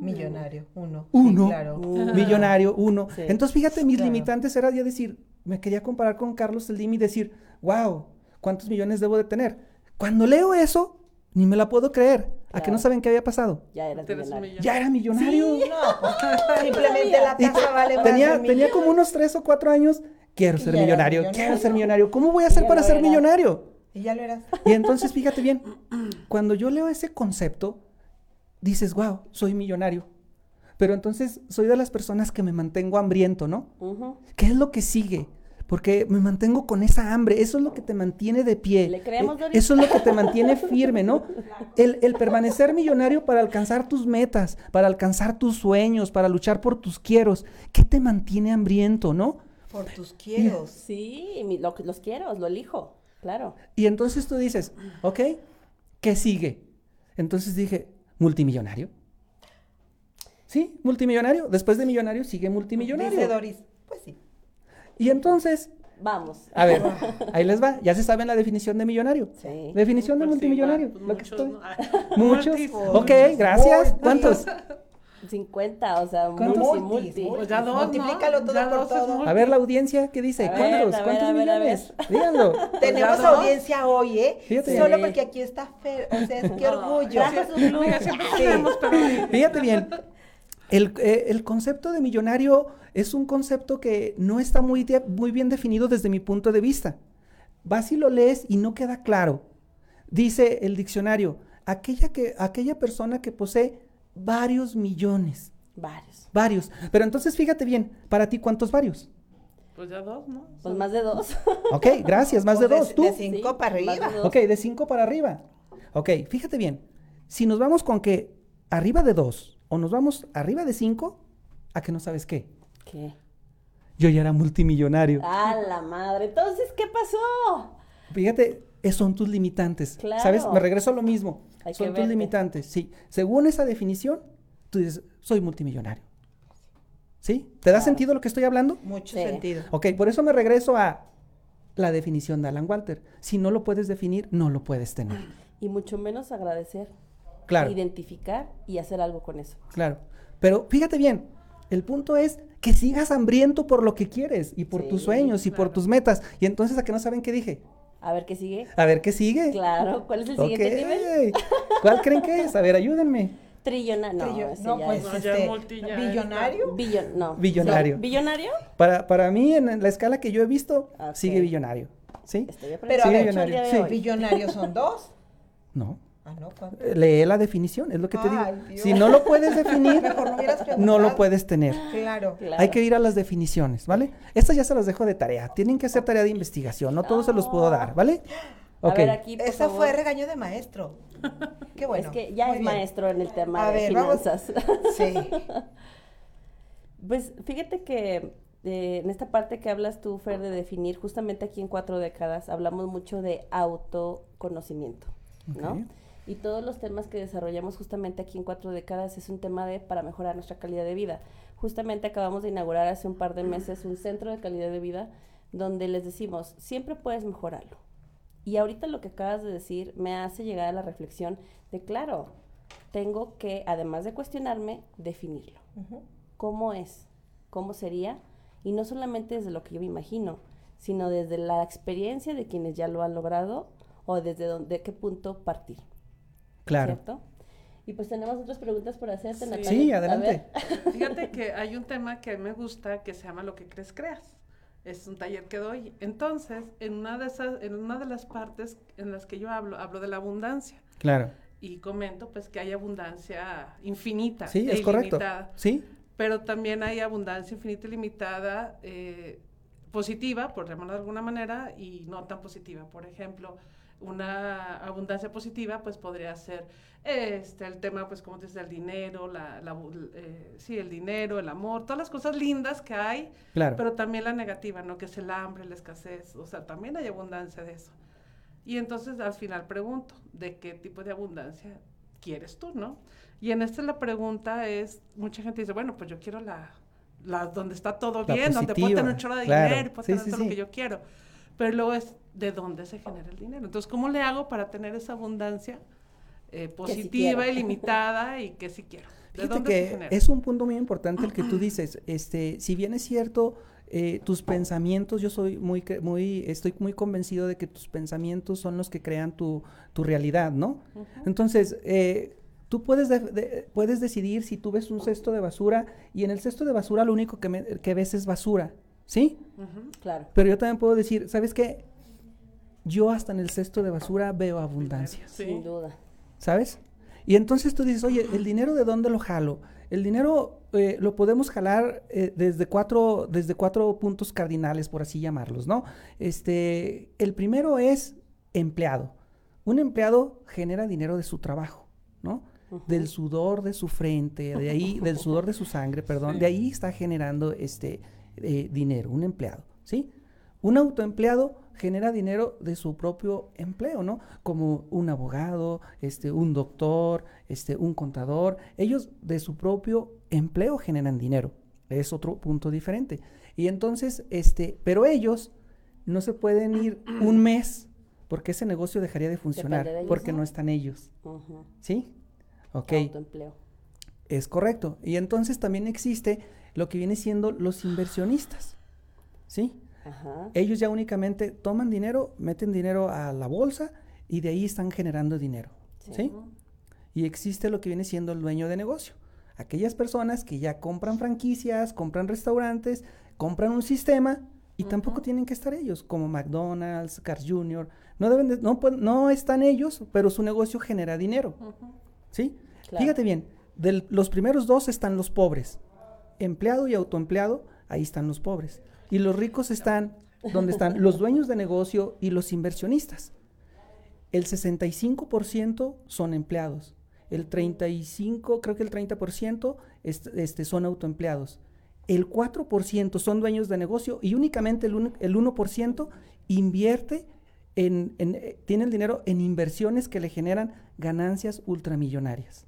[SPEAKER 2] Millonario, uno.
[SPEAKER 4] Uno.
[SPEAKER 2] Sí, claro.
[SPEAKER 3] Mm.
[SPEAKER 4] millonario, uno.
[SPEAKER 3] Sí.
[SPEAKER 4] Entonces, fíjate, mis
[SPEAKER 2] Claro.
[SPEAKER 4] limitantes era ya decir, me quería comparar con Carlos Slim y decir, wow, ¿cuántos millones debo de tener? Cuando leo eso, ni me la puedo creer. ¿A que no saben qué había pasado?
[SPEAKER 3] Ya
[SPEAKER 5] un
[SPEAKER 3] millonario.
[SPEAKER 4] Ya era millonario.
[SPEAKER 2] No, simplemente la
[SPEAKER 4] Y
[SPEAKER 2] tasa vale más
[SPEAKER 4] tenía,
[SPEAKER 2] de
[SPEAKER 4] tenía como unos tres o cuatro años. Quiero ser
[SPEAKER 2] era
[SPEAKER 4] millonario, quiero ser millonario. ¿Cómo voy a hacer para ser
[SPEAKER 3] era.
[SPEAKER 4] millonario?
[SPEAKER 2] Y ya lo eras.
[SPEAKER 4] Y entonces, fíjate bien, cuando yo leo ese concepto, dices, wow, soy millonario. Pero entonces soy de las personas que me mantengo hambriento, ¿no? ¿Qué es lo que sigue? Porque me mantengo con esa hambre, eso es lo que te mantiene de pie.
[SPEAKER 3] ¿Le creemos,
[SPEAKER 4] Eh,
[SPEAKER 3] Doris?
[SPEAKER 4] Eso es lo que te mantiene firme, ¿no? El, el permanecer millonario para alcanzar tus metas, para alcanzar tus sueños, para luchar por tus quieros. ¿Qué te mantiene hambriento, no?
[SPEAKER 2] Por tus quiero.
[SPEAKER 3] Sí, mi- lo, los quiero, lo elijo, claro.
[SPEAKER 4] Y entonces tú dices, ok, ¿qué sigue? Entonces dije, multimillonario. Sí, multimillonario. Después de millonario sigue multimillonario.
[SPEAKER 2] Dice Doris, pues sí.
[SPEAKER 4] Y entonces,
[SPEAKER 3] Vamos.
[SPEAKER 4] a ver, ahí les va. Ya se saben la definición de millonario.
[SPEAKER 3] Sí.
[SPEAKER 4] Definición de
[SPEAKER 5] Pues sí,
[SPEAKER 4] multimillonario.
[SPEAKER 5] va, pues
[SPEAKER 4] lo que
[SPEAKER 5] muchos,
[SPEAKER 4] estoy-
[SPEAKER 5] ¿no? Ah,
[SPEAKER 4] Muchos. Ok, gracias. ¿Cuántos?
[SPEAKER 3] 50, o sea,
[SPEAKER 2] ¿Cuántos?
[SPEAKER 3] multi, multi.
[SPEAKER 5] Pues ya dos, ¿no?
[SPEAKER 2] Multiplícalo todo
[SPEAKER 5] Ya
[SPEAKER 2] por
[SPEAKER 5] dos
[SPEAKER 2] todo.
[SPEAKER 5] multi.
[SPEAKER 4] A ver la audiencia, ¿qué dice?
[SPEAKER 3] A ver,
[SPEAKER 4] ¿Cuántos?
[SPEAKER 3] a ver,
[SPEAKER 4] ¿Cuántos
[SPEAKER 3] a ver, a
[SPEAKER 4] millones? Díganlo.
[SPEAKER 2] Tenemos audiencia hoy, ¿eh?
[SPEAKER 4] Fíjate.
[SPEAKER 2] Solo
[SPEAKER 3] Sí.
[SPEAKER 2] porque aquí está Fer. O sea, es
[SPEAKER 5] No,
[SPEAKER 2] orgullo.
[SPEAKER 5] Siempre
[SPEAKER 2] Sí.
[SPEAKER 5] tenemos, pero
[SPEAKER 4] Fíjate bien. El, eh, el concepto de millonario es un concepto que no está muy, de- muy bien definido desde mi punto de vista. Vas y lo lees y no queda claro. Dice el diccionario, aquella, que, aquella persona que posee varios millones.
[SPEAKER 3] Varios.
[SPEAKER 4] Varios. Pero entonces fíjate bien, para ti, ¿cuántos varios?
[SPEAKER 5] Pues ya dos, ¿no?
[SPEAKER 3] Pues más de dos.
[SPEAKER 4] Ok, gracias, más de dos. ¿Tú?
[SPEAKER 2] De cinco
[SPEAKER 3] Sí,
[SPEAKER 2] para
[SPEAKER 3] de
[SPEAKER 2] arriba.
[SPEAKER 3] dos.
[SPEAKER 4] Ok, de 5 para arriba. Ok, fíjate bien. Si nos vamos con que arriba de 2 o nos vamos arriba de 5, ¿a que no sabes qué?
[SPEAKER 3] ¿Qué?
[SPEAKER 4] Yo ya era multimillonario.
[SPEAKER 3] A la madre. Entonces, ¿qué pasó?
[SPEAKER 4] Fíjate, son tus limitantes.
[SPEAKER 3] Claro.
[SPEAKER 4] ¿Sabes? Me regreso a lo mismo.
[SPEAKER 3] Hay
[SPEAKER 4] son tus limitantes. Sí. Según esa definición, tú dices, soy multimillonario. ¿Sí? ¿Te da sentido lo que estoy hablando?
[SPEAKER 2] Mucho
[SPEAKER 3] Sí.
[SPEAKER 2] sentido.
[SPEAKER 4] Ok, por eso me regreso a la definición de Alan Walter. Si no lo puedes definir, no lo puedes tener.
[SPEAKER 3] Y mucho menos agradecer,
[SPEAKER 4] Claro.
[SPEAKER 3] identificar y hacer algo con eso.
[SPEAKER 4] Claro. Pero fíjate bien, el punto es que sigas hambriento por lo que quieres y por tus sueños y por tus metas. Y entonces, ¿a que no saben qué dije?
[SPEAKER 3] A ver qué sigue.
[SPEAKER 4] A ver qué sigue.
[SPEAKER 3] Claro, ¿cuál es el siguiente nivel?
[SPEAKER 4] ¿Cuál creen que es? A ver, ayúdenme.
[SPEAKER 3] Trillona, no,
[SPEAKER 2] no,
[SPEAKER 3] ya
[SPEAKER 2] pues
[SPEAKER 3] es.
[SPEAKER 5] No, ya
[SPEAKER 2] este,
[SPEAKER 5] multi, ya
[SPEAKER 2] billonario.
[SPEAKER 3] Billon, no.
[SPEAKER 4] Billonario.
[SPEAKER 3] No, ¿Billonario?
[SPEAKER 4] Para, para mí, en la escala que yo he visto, sigue billonario. ¿Sí?
[SPEAKER 3] Estoy
[SPEAKER 2] Pero a ver,
[SPEAKER 4] billonario, sí.
[SPEAKER 2] Billonarios son dos.
[SPEAKER 4] No.
[SPEAKER 2] Ah, no, ¿cuánto?
[SPEAKER 4] Lee la definición, es lo que te
[SPEAKER 2] Ay,
[SPEAKER 4] digo.
[SPEAKER 2] Dios.
[SPEAKER 4] Si no lo puedes definir,
[SPEAKER 2] no
[SPEAKER 4] no lo puedes tener.
[SPEAKER 2] Claro.
[SPEAKER 3] Claro.
[SPEAKER 4] Hay que ir a las definiciones, ¿vale? Estas ya se las dejo de tarea. Tienen que hacer tarea de investigación, no todos se los puedo dar, ¿vale?
[SPEAKER 3] A
[SPEAKER 4] Ok.
[SPEAKER 3] ver, aquí, por
[SPEAKER 2] Esa
[SPEAKER 3] favor.
[SPEAKER 2] fue regaño de maestro. Qué bueno.
[SPEAKER 3] es que ya
[SPEAKER 2] muy
[SPEAKER 3] es
[SPEAKER 2] bien.
[SPEAKER 3] maestro en el tema
[SPEAKER 2] A
[SPEAKER 3] de
[SPEAKER 2] ver, vamos-
[SPEAKER 3] finanzas.
[SPEAKER 2] Sí.
[SPEAKER 3] Pues fíjate que eh, en esta parte que hablas tú, Fer, de definir, justamente aquí en cuatro décadas, hablamos mucho de autoconocimiento, ¿no? Y todos los temas que desarrollamos justamente aquí en cuatro décadas es un tema de para mejorar nuestra calidad de vida. Justamente acabamos de inaugurar hace un par de meses un centro de calidad de vida donde les decimos, siempre puedes mejorarlo. Y ahorita lo que acabas de decir me hace llegar a la reflexión de, claro, tengo que, además de cuestionarme, definirlo. Cómo es, cómo sería, y no solamente desde lo que yo me imagino, sino desde la experiencia de quienes ya lo han logrado o desde dónde, qué punto partir,
[SPEAKER 4] Claro.
[SPEAKER 3] ¿cierto? Y pues tenemos otras preguntas por hacerte,
[SPEAKER 5] Sí.
[SPEAKER 3] Natalia.
[SPEAKER 4] Sí, adelante.
[SPEAKER 5] Fíjate que hay un tema que me gusta que se llama Lo que crees creas. Es un taller que doy. Entonces, en una de esas, en una de las partes en las que yo hablo, hablo de la abundancia.
[SPEAKER 4] Claro.
[SPEAKER 5] Y comento pues que hay abundancia infinita.
[SPEAKER 4] Sí,
[SPEAKER 5] e
[SPEAKER 4] es correcto.
[SPEAKER 5] ilimitada.
[SPEAKER 4] Sí,
[SPEAKER 5] Pero también hay abundancia infinita y limitada eh, positiva, por llamarlo de alguna manera, y no tan positiva. Por ejemplo, una abundancia positiva, pues podría ser este el tema, pues como dices, el dinero, la, eh, sí, el dinero, el amor, todas las cosas lindas que hay,
[SPEAKER 4] claro.
[SPEAKER 5] pero también la negativa, ¿no? Que es el hambre, la escasez, o sea, también hay abundancia de eso. Y entonces al final pregunto, ¿de qué tipo de abundancia quieres tú, no? Y en esta la pregunta es, mucha gente dice, bueno, pues yo quiero la, la donde está todo
[SPEAKER 4] La
[SPEAKER 5] bien, donde puedo tener un chorro de
[SPEAKER 4] claro.
[SPEAKER 5] dinero, y puedo
[SPEAKER 4] Sí,
[SPEAKER 5] tener
[SPEAKER 4] sí,
[SPEAKER 5] todo
[SPEAKER 4] sí.
[SPEAKER 5] lo que yo quiero. Pero luego es, ¿de dónde se genera el dinero? Entonces, ¿cómo le hago para tener esa abundancia eh, positiva,
[SPEAKER 3] quiero.
[SPEAKER 5] ilimitada y que sí quiero? ¿De
[SPEAKER 4] Fíjate
[SPEAKER 5] dónde se
[SPEAKER 4] que
[SPEAKER 5] genera?
[SPEAKER 4] es un punto muy importante el que tú dices. Este, si bien es cierto, eh, tus pensamientos, yo soy muy, muy, estoy muy convencido de que tus pensamientos son los que crean tu, tu realidad, ¿no? Entonces, eh, tú puedes, de- de- puedes decidir si tú ves un cesto de basura y en el cesto de basura lo único que, me- que ves es basura, ¿sí?
[SPEAKER 3] Claro.
[SPEAKER 4] Pero yo también puedo decir, ¿sabes qué? Yo hasta en el cesto de basura veo abundancia.
[SPEAKER 5] Sí.
[SPEAKER 3] Sin duda.
[SPEAKER 4] ¿sabes? Y entonces tú dices, oye, ¿el dinero de dónde lo jalo? el dinero eh, lo podemos jalar eh, desde, cuatro, desde cuatro puntos cardinales, por así llamarlos, ¿no? Este, el primero es empleado. Un empleado genera dinero de su trabajo, ¿no? Del sudor de su frente, de ahí, del sudor de su sangre, perdón, de ahí está generando este eh, dinero, un empleado, ¿sí? Un autoempleado genera dinero de su propio empleo, ¿no? Como un abogado, este, un doctor, este, un contador, ellos de su propio empleo generan dinero. Es otro punto diferente. Y entonces, este, pero ellos no se pueden ir un mes porque ese negocio dejaría de funcionar porque no están ellos. ¿Sí? Ok.
[SPEAKER 3] Autoempleo.
[SPEAKER 4] Es correcto. Y entonces también existe lo que viene siendo los inversionistas. ¿Sí? Ellos ya únicamente toman dinero, meten dinero a la bolsa y de ahí están generando dinero. ¿Sí? Y existe lo que viene siendo el dueño de negocio. Aquellas personas que ya compran franquicias, compran restaurantes, compran un sistema y tampoco tienen que estar ellos, como McDonald's, Cars Jr. No, deben no, no están ellos, pero su negocio genera dinero. ¿Sí? Fíjate bien, de los primeros dos están los pobres. Empleado y autoempleado, ahí están los pobres. Y los ricos están donde están los dueños de negocio y los inversionistas. El 65% son empleados. El 35, creo que el 30% este, son autoempleados. El 4% son dueños de negocio y únicamente el, 1% invierte en, eh, tiene el dinero en inversiones que le generan ganancias ultramillonarias.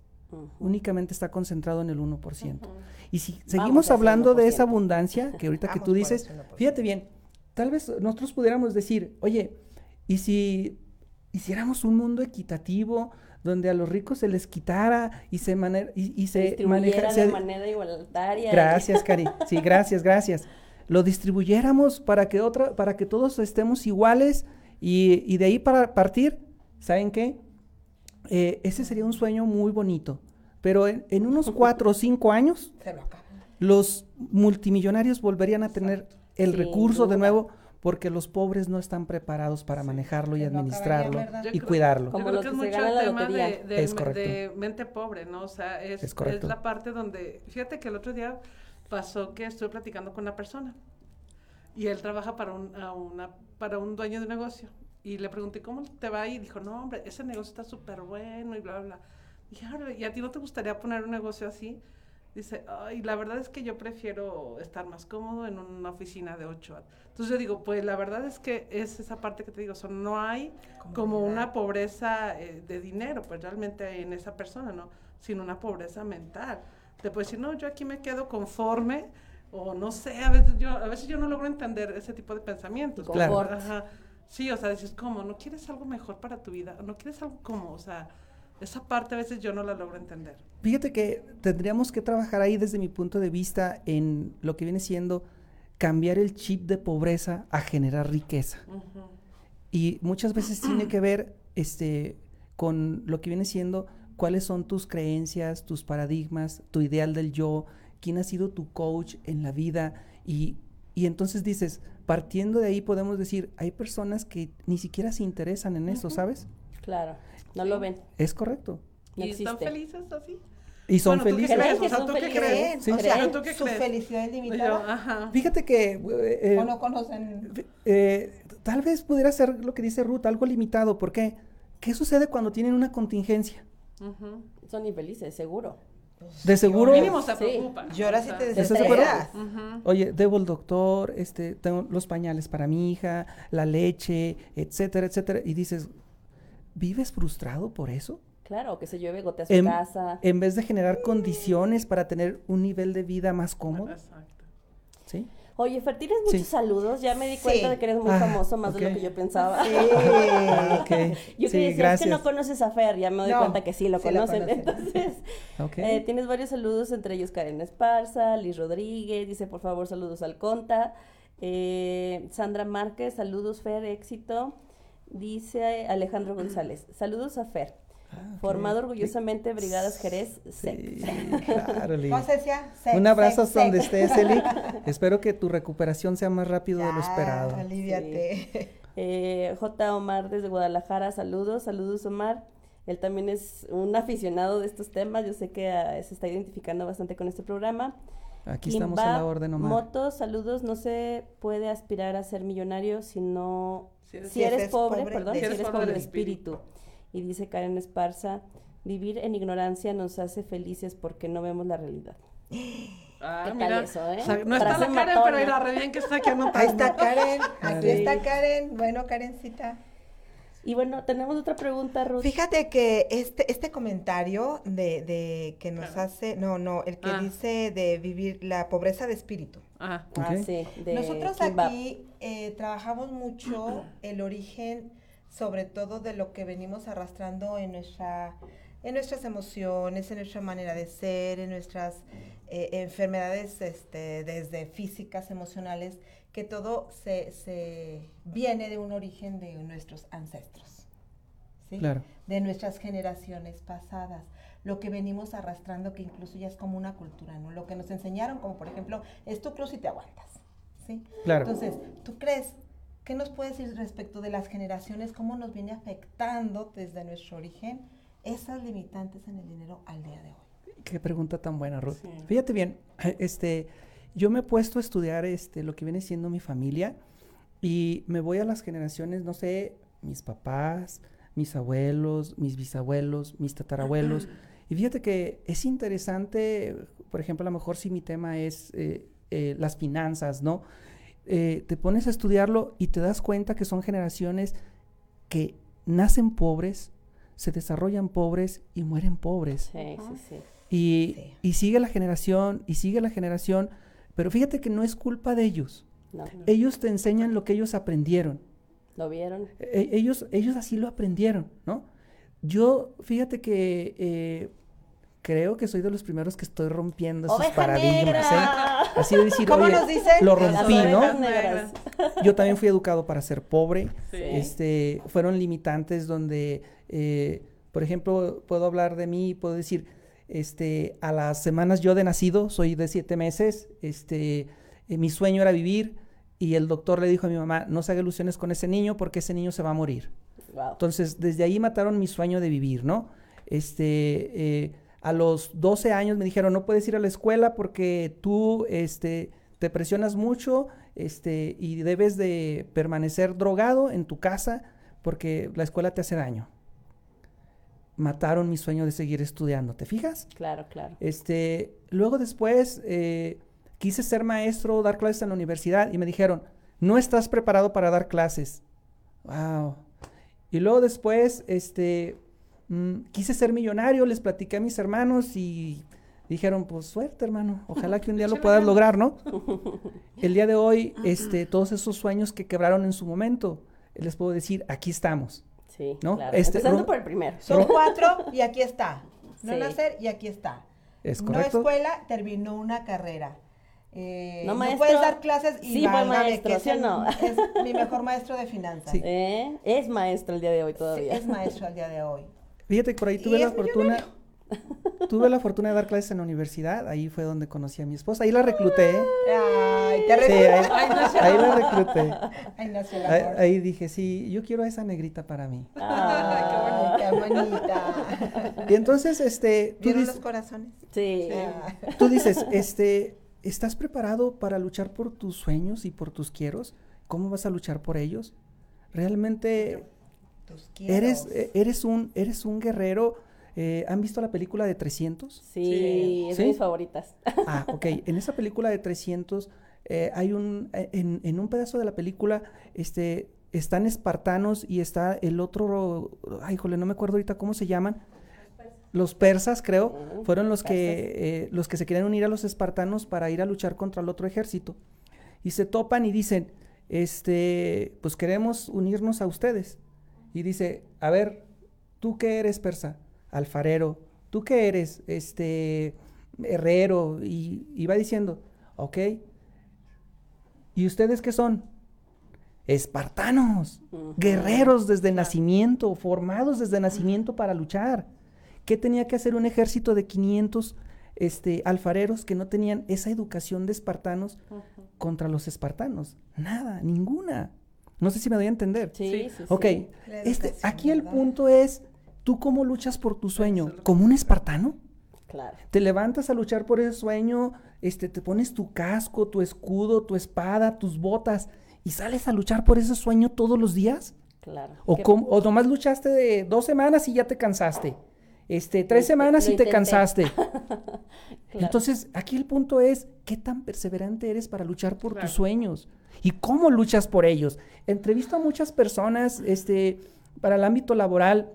[SPEAKER 4] Únicamente está concentrado en el 1%. Y si seguimos hablando de esa abundancia, que ahorita que tú dices, fíjate bien, tal vez nosotros pudiéramos decir, oye, ¿y si hiciéramos un mundo equitativo donde a los ricos se les quitara y se manera y, se
[SPEAKER 3] manejara de manera igualitaria?
[SPEAKER 4] Gracias, Cari. Sí, gracias, gracias. Lo distribuyéramos para que otra, para que todos estemos iguales y, y de ahí para partir, ¿saben qué? Eh, ese sería un sueño muy bonito. Pero en, unos cuatro o cinco años, los multimillonarios volverían a tener el recurso de nuevo porque los pobres no están preparados para manejarlo y administrarlo y cuidarlo.
[SPEAKER 5] Yo creo que, es mucho el tema de, de, mente pobre, ¿no? O sea, es, es, es, la parte donde, fíjate que el otro día pasó que estuve platicando con una persona y él trabaja para un, una, para un dueño de negocio y le pregunté, ¿cómo te va? Y dijo, no, hombre, ese negocio está súper bueno y bla, bla, bla. Y, a ti no te gustaría poner un negocio así? Dice, ay, la verdad es que yo prefiero estar más cómodo en una oficina de ocho. Entonces yo digo, pues la verdad es que es esa parte que te digo, son, no hay como una pobreza eh, de dinero, pues realmente en esa persona, ¿no? Sino una pobreza mental. Te puedes decir, no, yo aquí me quedo conforme, o no sé, a veces yo, a veces yo no logro entender ese tipo de pensamientos.
[SPEAKER 4] Claro.
[SPEAKER 5] Sí, o sea, dices, ¿cómo? ¿No quieres algo mejor para tu vida? ¿No quieres algo como, o sea, esa parte a veces yo no la logro entender.
[SPEAKER 4] Fíjate que tendríamos que trabajar ahí desde mi punto de vista en lo que viene siendo cambiar el chip de pobreza a generar riqueza. Y muchas veces tiene que ver este, con lo que viene siendo cuáles son tus creencias, tus paradigmas, tu ideal del yo, quién ha sido tu coach en la vida. Y, y entonces dices, partiendo de ahí podemos decir, hay personas que ni siquiera se interesan en eso, ¿sabes?
[SPEAKER 3] Claro. No lo ven.
[SPEAKER 4] Es correcto.
[SPEAKER 5] ¿Y están felices así?
[SPEAKER 4] Y son felices.
[SPEAKER 5] ¿tú qué crees?
[SPEAKER 2] Sí. O sea, ¿tú qué su felicidad es limitada.
[SPEAKER 4] ajá. Fíjate que...
[SPEAKER 2] Eh, o no conocen...
[SPEAKER 4] Eh, tal vez pudiera ser lo que dice Ruth, algo limitado. ¿Por qué? ¿Qué sucede cuando tienen una contingencia?
[SPEAKER 3] Son infelices, seguro.
[SPEAKER 4] De seguro.
[SPEAKER 5] Mínimo se.
[SPEAKER 2] Lloras si te desesperas.
[SPEAKER 4] Oye, debo el doctor, este, tengo los pañales para mi hija, la leche, etcétera, etcétera. Y dices, ¿Vives frustrado por eso?
[SPEAKER 3] Claro, que se llueve, gotea su casa.
[SPEAKER 4] En vez de generar condiciones para tener un nivel de vida más cómodo. Exacto. ¿Sí?
[SPEAKER 3] Oye, Fer, tienes muchos saludos. Ya me di cuenta de que eres muy ah, famoso, más de lo que yo pensaba.
[SPEAKER 4] Sí. okay.
[SPEAKER 3] Yo sí, decir, es que no conoces a Fer. Ya me doy cuenta que sí lo conocen. Entonces, eh, tienes varios saludos, entre ellos Karen Esparza, Liz Rodríguez. Dice, por favor, saludos al Conta. Eh, Sandra Márquez, saludos, Fer, éxito. Dice Alejandro González, saludos a Fer. Ah, Formado orgullosamente Brigadas Jerez
[SPEAKER 4] sí, claro, Un abrazo hasta donde estés, Eli. Espero que tu recuperación sea más rápido de lo esperado.
[SPEAKER 2] Aliviate.
[SPEAKER 3] Eh, J. Omar desde Guadalajara, saludos, saludos Omar. Él también es un aficionado de estos temas. Yo sé que ah, se está identificando bastante con este programa.
[SPEAKER 4] Aquí estamos a la orden, Omar.
[SPEAKER 3] Motos, saludos. No se puede aspirar a ser millonario si no...
[SPEAKER 5] Si eres-
[SPEAKER 3] Si eres,
[SPEAKER 2] Si eres
[SPEAKER 3] pobre,
[SPEAKER 2] pobre
[SPEAKER 3] perdón,
[SPEAKER 2] de
[SPEAKER 3] si eres pobre de
[SPEAKER 5] espíritu.
[SPEAKER 3] espíritu. Y dice Karen Esparza, vivir en ignorancia nos hace felices porque no vemos la realidad.
[SPEAKER 5] Ah,
[SPEAKER 3] ¿Qué tal
[SPEAKER 5] mira,
[SPEAKER 3] eso, eh?
[SPEAKER 5] o sea, no está la Karen,
[SPEAKER 3] matona.
[SPEAKER 5] pero mira, re bien que está aquí anotando.
[SPEAKER 2] Ahí está Karen, aquí está Karen. Bueno, Karencita.
[SPEAKER 3] Y bueno, tenemos otra pregunta, Ruth.
[SPEAKER 2] Fíjate que este, este comentario de, de que nos
[SPEAKER 5] Claro.
[SPEAKER 2] hace, no, no, el que
[SPEAKER 5] Ah.
[SPEAKER 2] dice de vivir la pobreza de espíritu.
[SPEAKER 5] Ajá.
[SPEAKER 3] Ah, sí, de
[SPEAKER 2] Nosotros aquí eh, trabajamos mucho el origen, sobre todo de lo que venimos arrastrando en nuestra, en nuestras emociones, en nuestra manera de ser, en nuestras eh, enfermedades, este, desde físicas, emocionales, que todo se, se viene de un origen de nuestros ancestros. ¿sí?
[SPEAKER 4] Claro.
[SPEAKER 2] de nuestras generaciones pasadas, lo que venimos arrastrando que incluso ya es como una cultura, ¿no? Lo que nos enseñaron, como por ejemplo, es tu cruz y te aguantas, ¿sí?
[SPEAKER 4] Claro.
[SPEAKER 2] Entonces, ¿tú crees? ¿Qué nos puedes decir respecto de las generaciones? ¿Cómo nos viene afectando desde nuestro origen esas limitantes en el dinero al día de hoy?
[SPEAKER 4] Qué pregunta tan buena, Ruth.
[SPEAKER 5] Sí.
[SPEAKER 4] Fíjate bien, este, yo me he puesto a estudiar este, lo que viene siendo mi familia y me voy a las generaciones, no sé, mis papás, mis abuelos, mis bisabuelos, mis tatarabuelos. Y fíjate que es interesante, por ejemplo, a lo mejor si mi tema es eh, eh, las finanzas, ¿no? Eh, te pones a estudiarlo y te das cuenta que son generaciones que nacen pobres, se desarrollan pobres y mueren pobres.
[SPEAKER 3] Sí, sí, sí.
[SPEAKER 4] Y,
[SPEAKER 2] Sí.
[SPEAKER 4] y sigue la generación, y sigue la generación, pero fíjate que no es culpa de ellos.
[SPEAKER 3] No,
[SPEAKER 4] Ellos te enseñan lo que ellos aprendieron.
[SPEAKER 3] ¿lo vieron?
[SPEAKER 4] E- ellos, ellos así lo aprendieron, ¿no? Yo, fíjate que eh, creo que soy de los primeros que estoy rompiendo esos
[SPEAKER 3] ¡Oveja
[SPEAKER 4] paradigmas.
[SPEAKER 3] negra!
[SPEAKER 4] ¿eh? Así de decir,
[SPEAKER 2] ¿Cómo
[SPEAKER 4] oye,
[SPEAKER 2] nos dicen?
[SPEAKER 4] lo rompí, ¿no? Yo también fui educado para ser pobre.
[SPEAKER 5] Sí.
[SPEAKER 4] Este, fueron limitantes donde, eh, por ejemplo, puedo hablar de mí, puedo decir, este, a las semanas yo de nacido, soy de siete meses, este, eh, mi sueño era vivir y el doctor le dijo a mi mamá, no se haga ilusiones con ese niño porque ese niño se va a morir.
[SPEAKER 3] Wow.
[SPEAKER 4] Entonces, desde ahí mataron mi sueño de vivir, ¿no? Este, eh, a los 12 años me dijeron, no puedes ir a la escuela porque tú, este, te presionas mucho, este, y debes de permanecer drogado en tu casa porque la escuela te hace daño. Mataron mi sueño de seguir estudiando, ¿te fijas?
[SPEAKER 3] Claro, claro.
[SPEAKER 4] Este, luego después eh, quise ser maestro, dar clases en la universidad y me dijeron, no estás preparado para dar clases. Wow. Y luego después, este, mm, quise ser millonario, les platiqué a mis hermanos y dijeron, pues suerte, hermano, ojalá que un día lo puedas lograr, ¿no? El día de hoy, este, todos esos sueños que quebraron en su momento, les puedo decir, aquí estamos.
[SPEAKER 3] Sí,
[SPEAKER 4] ¿No?
[SPEAKER 3] claro.
[SPEAKER 4] Este,
[SPEAKER 3] Empezando por el primero.
[SPEAKER 2] Son cuatro y aquí está. No
[SPEAKER 3] Sí.
[SPEAKER 2] nacer y aquí está.
[SPEAKER 4] ¿Es
[SPEAKER 2] no
[SPEAKER 4] correcto?
[SPEAKER 2] escuela, terminó una carrera. Eh,
[SPEAKER 3] No,
[SPEAKER 2] no,
[SPEAKER 3] maestro.
[SPEAKER 2] puedes dar clases y
[SPEAKER 3] Sí,
[SPEAKER 2] válgame,
[SPEAKER 3] maestro,
[SPEAKER 2] que es
[SPEAKER 3] ¿sí o
[SPEAKER 2] el-
[SPEAKER 3] no?
[SPEAKER 2] Es mi mejor maestro de finanzas.
[SPEAKER 4] Sí.
[SPEAKER 3] ¿Eh? Es maestro el día de hoy
[SPEAKER 2] Sí,
[SPEAKER 3] todavía.
[SPEAKER 2] es maestro al día de hoy.
[SPEAKER 4] Fíjate que por ahí tuve la fortuna, tuve la fortuna de dar clases en la universidad, ahí fue donde conocí a mi esposa, ahí la recluté.
[SPEAKER 2] Ay, te
[SPEAKER 4] Sí,
[SPEAKER 2] re-
[SPEAKER 4] ahí,
[SPEAKER 5] Ay, no sé.
[SPEAKER 4] ahí la recluté.
[SPEAKER 2] Ay, el
[SPEAKER 4] Ahí, ahí dije, sí, yo quiero a esa negrita para mí.
[SPEAKER 2] Qué bonita.
[SPEAKER 4] Y entonces, este, tú,
[SPEAKER 2] ¿Vieron
[SPEAKER 4] dices-
[SPEAKER 2] los corazones?
[SPEAKER 3] sí.
[SPEAKER 2] Ah.
[SPEAKER 4] tú dices, este, ¿estás preparado para luchar por tus sueños y por tus quieros? ¿Cómo vas a luchar por ellos? Realmente
[SPEAKER 2] Tus
[SPEAKER 4] eres, eh, eres, un, eres un guerrero. Eh, ¿Han visto la película de 300?
[SPEAKER 3] Sí,
[SPEAKER 5] Sí.
[SPEAKER 3] es
[SPEAKER 4] ¿Sí?
[SPEAKER 3] de mis favoritas.
[SPEAKER 4] Ah, ok. En esa película de 300 eh, hay un, en, en un pedazo de la película, este, están espartanos y está el otro, ay, jole, no me acuerdo ahorita cómo se llaman. Los persas, creo, fueron los
[SPEAKER 3] persas.
[SPEAKER 4] que, eh, los que se querían unir a los espartanos para ir a luchar contra el otro ejército. Y se topan y dicen, este, pues queremos unirnos a ustedes. Y dice, a ver, ¿tú qué eres persa? Alfarero. ¿Tú qué eres? Este, herrero. Y, y va diciendo, ok. ¿Y ustedes qué son? Espartanos, guerreros desde nacimiento, formados desde nacimiento para luchar. ¿Qué tenía que hacer un ejército de 500 este, alfareros que no tenían esa educación de espartanos contra los espartanos? Nada, ninguna. No sé si me doy a entender.
[SPEAKER 3] Sí, sí, sí.
[SPEAKER 4] Ok, este, aquí el punto es ¿Tú cómo luchas por tu sueño? ¿Como un espartano?
[SPEAKER 3] Claro.
[SPEAKER 4] Te levantas a luchar por ese sueño, este, te pones tu casco, tu escudo, tu espada, tus botas y sales a luchar por ese sueño todos los días.
[SPEAKER 3] Claro.
[SPEAKER 4] O,
[SPEAKER 3] ¿Qué-
[SPEAKER 4] com- o nomás luchaste de dos semanas y ya te cansaste. Este, tres
[SPEAKER 3] Lo-
[SPEAKER 4] semanas
[SPEAKER 3] lo
[SPEAKER 4] y te cansaste.
[SPEAKER 3] Claro.
[SPEAKER 4] Entonces, aquí el punto es, ¿qué tan perseverante eres para luchar por
[SPEAKER 5] Claro.
[SPEAKER 4] tus sueños? ¿Y cómo luchas por ellos? Entrevisto a muchas personas este, para el ámbito laboral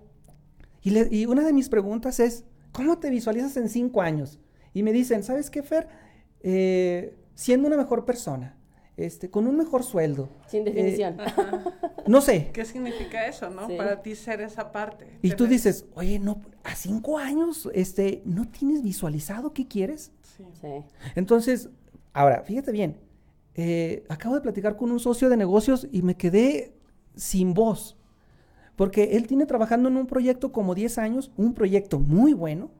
[SPEAKER 4] y, le- y una de mis preguntas es, ¿cómo te visualizas en cinco años? Y me dicen, ¿sabes qué, Fer? Eh, siendo una mejor persona, este, con un mejor sueldo.
[SPEAKER 3] Sin
[SPEAKER 4] eh,
[SPEAKER 3] definición.
[SPEAKER 4] no sé.
[SPEAKER 5] ¿Qué significa eso, no?
[SPEAKER 3] Sí.
[SPEAKER 5] Para ti ser esa parte.
[SPEAKER 4] Y tú
[SPEAKER 5] tener-
[SPEAKER 4] dices, oye, no, a cinco años, este, ¿no tienes visualizado qué quieres?
[SPEAKER 5] Sí.
[SPEAKER 3] Sí.
[SPEAKER 4] Entonces, ahora, fíjate bien, eh, acabo de platicar con un socio de negocios y me quedé sin voz, porque él tiene trabajando en un proyecto como 10 años, un proyecto muy bueno,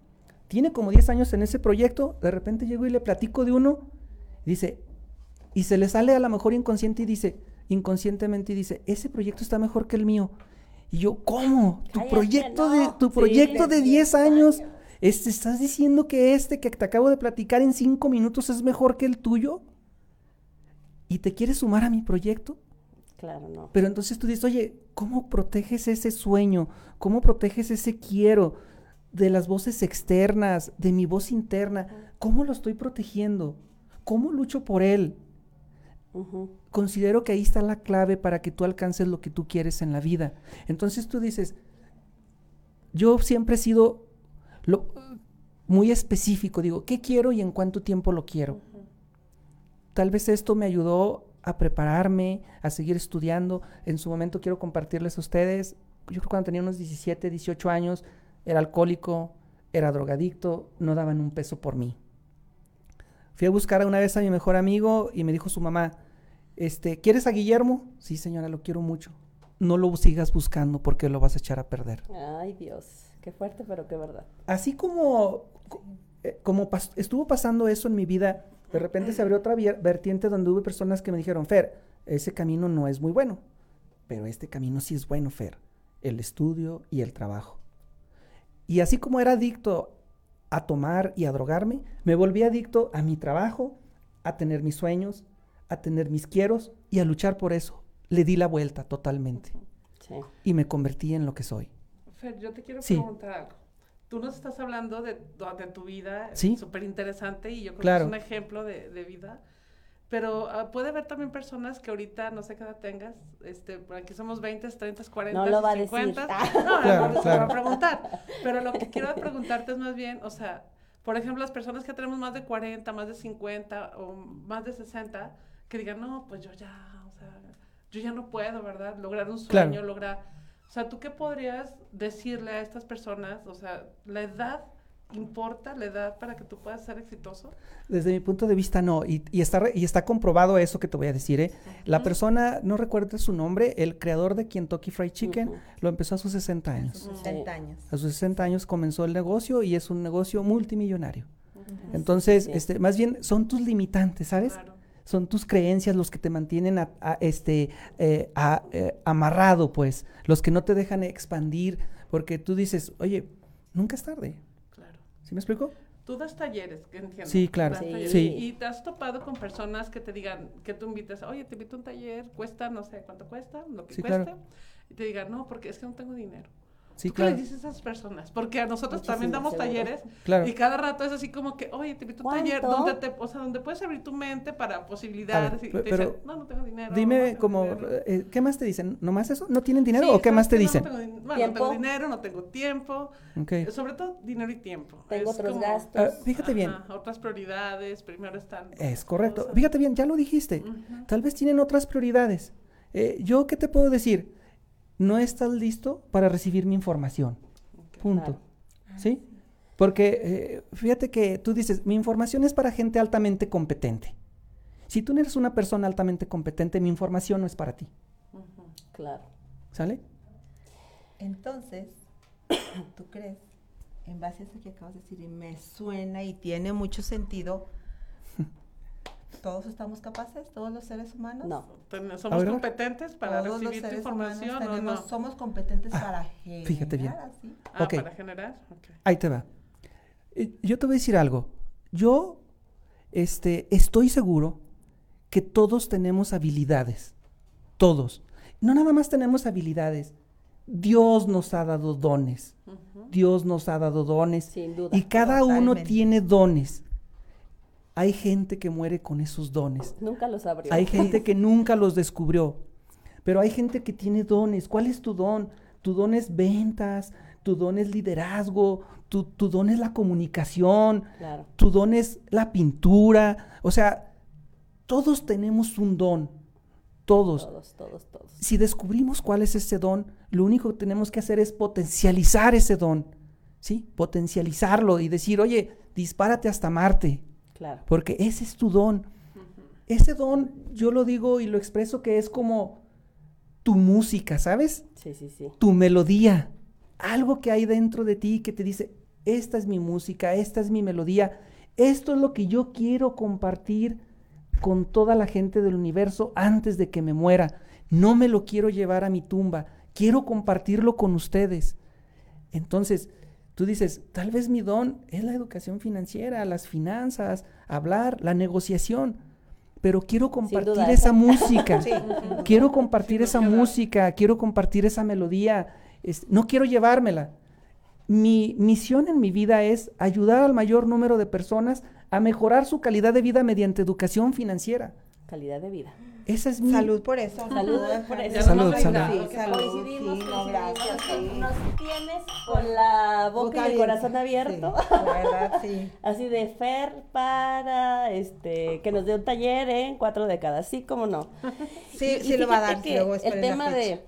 [SPEAKER 4] tiene como 10 años en ese proyecto, de repente llego y le platico de uno, dice, y se le sale a lo mejor inconsciente y dice, inconscientemente y dice, ese proyecto está mejor que el mío. Y yo, ¿cómo? Tu proyecto
[SPEAKER 3] no.
[SPEAKER 4] de tu
[SPEAKER 3] Sí,
[SPEAKER 4] proyecto
[SPEAKER 3] de
[SPEAKER 4] de 10
[SPEAKER 3] 10
[SPEAKER 4] años,
[SPEAKER 3] años.
[SPEAKER 4] este, ¿estás diciendo que este que te acabo de platicar en 5 minutos es mejor que el tuyo? ¿Y te quieres sumar a mi proyecto?
[SPEAKER 3] Claro, no.
[SPEAKER 4] Pero entonces tú dices, oye, ¿cómo proteges ese sueño? ¿Cómo proteges ese quiero de las voces externas, de mi voz interna? ¿Cómo lo estoy protegiendo? ¿Cómo lucho por él? Considero que ahí está la clave para que tú alcances lo que tú quieres en la vida. Entonces tú dices, yo siempre he sido lo- muy específico, digo, ¿qué quiero y en cuánto tiempo lo quiero? Tal vez esto me ayudó a prepararme, a seguir estudiando. En su momento quiero compartirles a ustedes, yo creo que cuando tenía unos 17, 18 años, era alcohólico, era drogadicto, no daban un peso por mí. Fui a buscar una vez a mi mejor amigo y me dijo su mamá, este, ¿quieres a Guillermo? Sí, señora, lo quiero mucho. No lo sigas buscando porque lo vas a echar a perder.
[SPEAKER 3] Ay, Dios. Qué fuerte, pero qué verdad.
[SPEAKER 4] Así como, co- eh, como pas- estuvo pasando eso en mi vida, de repente se abrió otra vertiente donde hubo personas que me dijeron, Fer, ese camino no es muy bueno, pero este camino sí es bueno, Fer, el estudio y el trabajo. Y así como era adicto a tomar y a drogarme, me volví adicto a mi trabajo, a tener mis sueños, a tener mis quieros y a luchar por eso. Le di la vuelta totalmente
[SPEAKER 3] Sí.
[SPEAKER 4] y me convertí en lo que soy.
[SPEAKER 5] Fer, yo te quiero
[SPEAKER 4] Sí.
[SPEAKER 5] preguntar algo. Tú nos estás hablando de, de tu vida,
[SPEAKER 4] Sí.
[SPEAKER 5] súper interesante y yo creo
[SPEAKER 4] Claro.
[SPEAKER 5] que es un ejemplo de, de vida. Pero ah, puede haber también personas que ahorita, no sé qué edad tengas, este, por aquí somos 20, 30, 40,
[SPEAKER 3] No lo va a decir.
[SPEAKER 5] 50.
[SPEAKER 3] Ah.
[SPEAKER 5] No,
[SPEAKER 4] Claro,
[SPEAKER 5] no, no
[SPEAKER 4] claro.
[SPEAKER 5] va a preguntar. Pero lo que quiero preguntarte es más bien, o sea, por ejemplo, las personas que tenemos más de 40, más de 50 o más de 60, que digan, no, pues yo ya, o sea, yo ya no puedo, ¿verdad? Lograr un
[SPEAKER 4] Claro.
[SPEAKER 5] sueño, lograr... O sea, ¿tú qué podrías decirle a estas personas? O sea, ¿la edad importa, la edad para que tú puedas ser exitoso?
[SPEAKER 4] Desde mi punto de vista, no. Y, y está, re- y está comprobado eso que te voy a decir. ¿eh? La persona, no recuerdo su nombre, el creador de Kentucky Fried Chicken, lo empezó a sus 60 años.
[SPEAKER 2] sus 60 años.
[SPEAKER 4] A sus 60 años comenzó el negocio y es un negocio multimillonario. Entonces,
[SPEAKER 3] Sí.
[SPEAKER 4] este, más bien son tus limitantes, ¿sabes?
[SPEAKER 5] Claro.
[SPEAKER 4] Son tus creencias los que te mantienen a- a- este, eh, a- eh, amarrado, pues, los que no te dejan expandir, porque tú dices, oye, nunca es tarde.
[SPEAKER 5] Claro.
[SPEAKER 4] ¿Sí me explico?
[SPEAKER 5] Tú das talleres, que entiendo.
[SPEAKER 4] Sí, claro.
[SPEAKER 3] Sí.
[SPEAKER 5] Y te has topado con personas que te digan, que tú invites, oye, te invito a un taller, cuesta, no sé cuánto cuesta, lo que
[SPEAKER 4] Sí, claro.
[SPEAKER 5] Y te digan, no, porque es que no tengo dinero.
[SPEAKER 4] Sí,
[SPEAKER 5] ¿Tú
[SPEAKER 4] claro.
[SPEAKER 5] qué le dices a esas personas? Porque a nosotros también damos
[SPEAKER 3] seguro.
[SPEAKER 5] talleres
[SPEAKER 4] Claro.
[SPEAKER 5] y cada rato es así como que, oye, te invito a un taller donde, te, o sea, donde puedes abrir tu mente para posibilidades.
[SPEAKER 4] Ver,
[SPEAKER 5] y te
[SPEAKER 4] pero
[SPEAKER 5] dicen, no, no tengo dinero. no
[SPEAKER 4] Dime
[SPEAKER 5] tengo
[SPEAKER 4] como,
[SPEAKER 5] dinero".
[SPEAKER 4] eh, ¿qué más te dicen? ¿Nomás eso? ¿No tienen dinero
[SPEAKER 5] Sí,
[SPEAKER 4] o qué más te dicen?
[SPEAKER 5] No, no tengo, din- bueno, no
[SPEAKER 3] ¿Tiempo?
[SPEAKER 5] tengo dinero, no tengo tiempo.
[SPEAKER 4] Ok.
[SPEAKER 5] Eh, Sobre todo dinero y tiempo.
[SPEAKER 3] Tengo
[SPEAKER 5] Es
[SPEAKER 3] otros
[SPEAKER 5] como-
[SPEAKER 3] gastos.
[SPEAKER 4] Ah, fíjate bien,
[SPEAKER 5] Ajá, otras prioridades, primero están.
[SPEAKER 4] es correcto.
[SPEAKER 5] cosas.
[SPEAKER 4] Fíjate bien, ya lo dijiste. Tal vez tienen otras prioridades. Eh, ¿Yo qué te puedo decir? No estás listo para recibir mi información. Punto. ¿Sí? Porque eh, fíjate que tú dices, mi información es para gente altamente competente. Si tú no eres una persona altamente competente, mi información no es para ti.
[SPEAKER 3] Claro.
[SPEAKER 4] ¿Sale?
[SPEAKER 2] Entonces, ¿tú crees? En base a eso que acabas de decir, y me suena y tiene mucho sentido, Todos estamos capaces, todos los seres humanos.
[SPEAKER 3] No.
[SPEAKER 5] ¿Somos competentes para
[SPEAKER 2] todos los
[SPEAKER 5] recibir tu
[SPEAKER 2] seres humanos
[SPEAKER 5] información
[SPEAKER 2] tenemos-
[SPEAKER 5] no?
[SPEAKER 2] somos competentes
[SPEAKER 4] Ah,
[SPEAKER 2] para generar
[SPEAKER 4] fíjate bien.
[SPEAKER 2] así.
[SPEAKER 5] Ah, para generar.
[SPEAKER 4] Ahí te va. Eh, Yo te voy a decir algo. Yo este, estoy seguro que todos tenemos habilidades. Todos. No nada más tenemos habilidades. Dios nos ha dado dones. Dios nos ha dado dones.
[SPEAKER 3] Sin duda.
[SPEAKER 4] Y cada uno tiene dones. Hay gente que muere con esos dones.
[SPEAKER 3] Nunca los abrió.
[SPEAKER 4] Hay gente que nunca los descubrió. Pero hay gente que tiene dones. ¿Cuál es tu don? Tu don es ventas, tu don es liderazgo, tu, tu don es la comunicación,
[SPEAKER 3] Claro.
[SPEAKER 4] tu don es la pintura. O sea, todos tenemos un don. Todos.
[SPEAKER 3] Todos, todos, todos.
[SPEAKER 4] Si descubrimos cuál es ese don, lo único que tenemos que hacer es potencializar ese don. ¿Sí? Potencializarlo y decir, oye, dispárate hasta Marte
[SPEAKER 3] Claro.
[SPEAKER 4] porque ese es tu don. Ese don, yo lo digo y lo expreso que es como tu música, ¿sabes?
[SPEAKER 3] Sí, sí, sí.
[SPEAKER 4] Tu melodía. Algo que hay dentro de ti que te dice, esta es mi música, esta es mi melodía, esto es lo que yo quiero compartir con toda la gente del universo antes de que me muera. No me lo quiero llevar a mi tumba, quiero compartirlo con ustedes. Entonces, tú dices, tal vez mi don es la educación financiera, las finanzas, hablar, la negociación, pero quiero compartir esa
[SPEAKER 3] esa.
[SPEAKER 4] música.
[SPEAKER 2] Sí.
[SPEAKER 4] Quiero compartir esa música, quiero compartir esa melodía. es- no quiero llevármela. Mi misión en mi vida es ayudar al mayor número de personas a mejorar su calidad de vida mediante educación financiera.
[SPEAKER 3] Calidad de vida.
[SPEAKER 4] Esa es mi
[SPEAKER 2] Salud por eso.
[SPEAKER 3] Salud por eso.
[SPEAKER 5] Ya
[SPEAKER 4] Salud, salud.
[SPEAKER 2] Sí, salud.
[SPEAKER 5] padre.
[SPEAKER 3] Coincidimos,
[SPEAKER 2] Sí, no,
[SPEAKER 3] coincidimos.
[SPEAKER 2] gracias, sí.
[SPEAKER 3] Nos tienes con la boca,
[SPEAKER 2] Boca
[SPEAKER 3] y el corazón abierto.
[SPEAKER 2] Sí, la verdad, sí.
[SPEAKER 3] Así de Fer para este que nos dé un taller en cuatro décadas, sí, cómo no.
[SPEAKER 2] Sí,
[SPEAKER 3] Y-
[SPEAKER 2] sí
[SPEAKER 3] y
[SPEAKER 2] lo va a dar.
[SPEAKER 3] que
[SPEAKER 2] luego
[SPEAKER 3] el tema de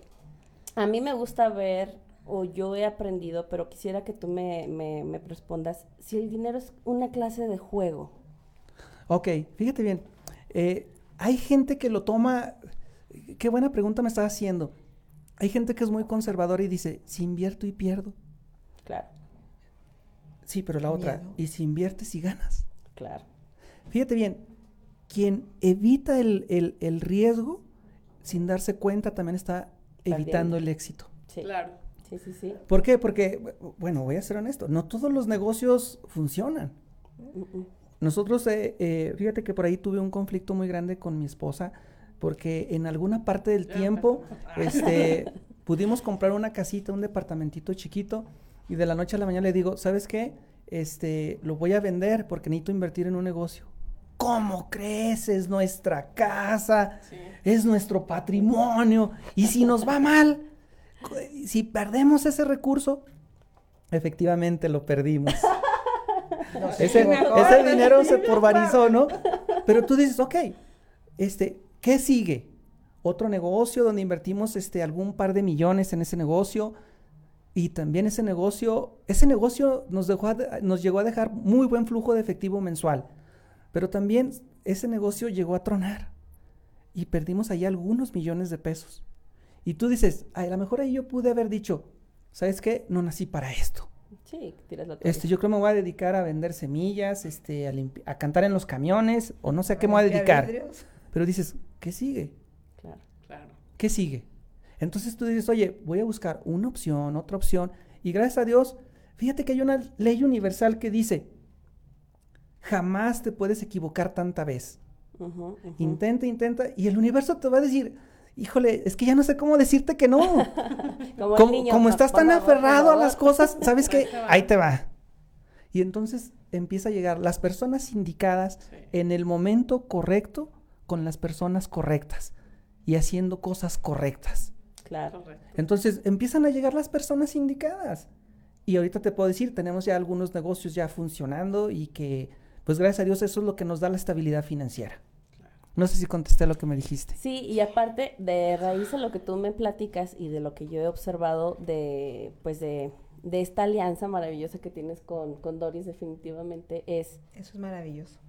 [SPEAKER 3] a mí me gusta ver o yo he aprendido, pero quisiera que tú me, me, me respondas si el dinero es una clase de juego.
[SPEAKER 4] Ok, fíjate bien. eh, hay gente que lo toma. Qué buena pregunta me estás haciendo. Hay gente que es muy conservadora y dice: si invierto y pierdo.
[SPEAKER 3] Claro,
[SPEAKER 4] Sí, pero la otra,
[SPEAKER 2] Miedo.
[SPEAKER 4] y si inviertes y ganas.
[SPEAKER 3] claro.
[SPEAKER 4] Fíjate bien, quien evita el, el- el riesgo sin darse cuenta también está evitando el éxito.
[SPEAKER 3] Sí.
[SPEAKER 5] Claro.
[SPEAKER 3] Sí, sí, sí.
[SPEAKER 4] ¿Por qué? Porque, bu- bueno, voy a ser honesto, no todos los negocios funcionan.
[SPEAKER 3] Mm, mm.
[SPEAKER 4] Nosotros, eh, eh, fíjate que por ahí tuve un conflicto muy grande con mi esposa, porque en alguna parte del tiempo, este, pudimos comprar una casita, un departamentito chiquito, y de la noche a la mañana le digo, ¿sabes qué? Este, lo voy a vender porque necesito invertir en un negocio. ¿Cómo crees? Es nuestra casa,
[SPEAKER 5] Sí.
[SPEAKER 4] es nuestro patrimonio, y si nos va mal, si perdemos ese recurso, efectivamente lo perdimos. Ese, ese dinero se porvarizó, ¿no? Pero tú dices, ok, este, ¿qué sigue? Otro negocio donde invertimos este, algún par de millones en ese negocio. Y también ese negocio, ese negocio nos, dejó a nos llegó a dejar muy buen flujo de efectivo mensual. Pero también ese negocio llegó a tronar. Y perdimos ahí algunos millones de pesos. Y tú dices, "Ay, a lo mejor ahí yo pude haber dicho, ¿sabes qué? No nací para esto.
[SPEAKER 3] Sí, tiras la toalla.
[SPEAKER 4] Este, yo creo que me voy a dedicar a vender semillas, este, a, a cantar en los camiones, o no sé a qué me voy a dedicar. Pero dices, ¿qué sigue?
[SPEAKER 3] Claro.
[SPEAKER 5] Claro.
[SPEAKER 4] ¿Qué sigue? Entonces tú dices, oye, voy a buscar una opción, otra opción, y gracias a Dios, fíjate que hay una ley universal que dice, jamás te puedes equivocar tanta vez. Intenta, intenta, y el universo te va a decir, híjole, es que ya no sé cómo decirte que no.
[SPEAKER 3] Como,
[SPEAKER 4] como,
[SPEAKER 3] niño,
[SPEAKER 4] como
[SPEAKER 3] no,
[SPEAKER 4] estás tan
[SPEAKER 3] favor,
[SPEAKER 4] aferrado a las cosas, ¿sabes qué?
[SPEAKER 5] Ahí te va.
[SPEAKER 4] Ahí te va. Y entonces empieza a llegar las personas indicadas
[SPEAKER 5] Sí.
[SPEAKER 4] en el momento correcto con las personas correctas y haciendo cosas correctas.
[SPEAKER 3] Claro.
[SPEAKER 5] Correcto.
[SPEAKER 4] Entonces empiezan a llegar las personas indicadas. Y ahorita te puedo decir, tenemos ya algunos negocios ya funcionando y que, pues gracias a Dios, eso es lo que nos da la estabilidad financiera. No sé si contesté lo que me dijiste.
[SPEAKER 3] Sí, y aparte de raíz de lo que tú me platicas y de lo que yo he observado de, pues de, de esta alianza maravillosa que tienes con, con Doris definitivamente es,
[SPEAKER 2] Eso es maravilloso.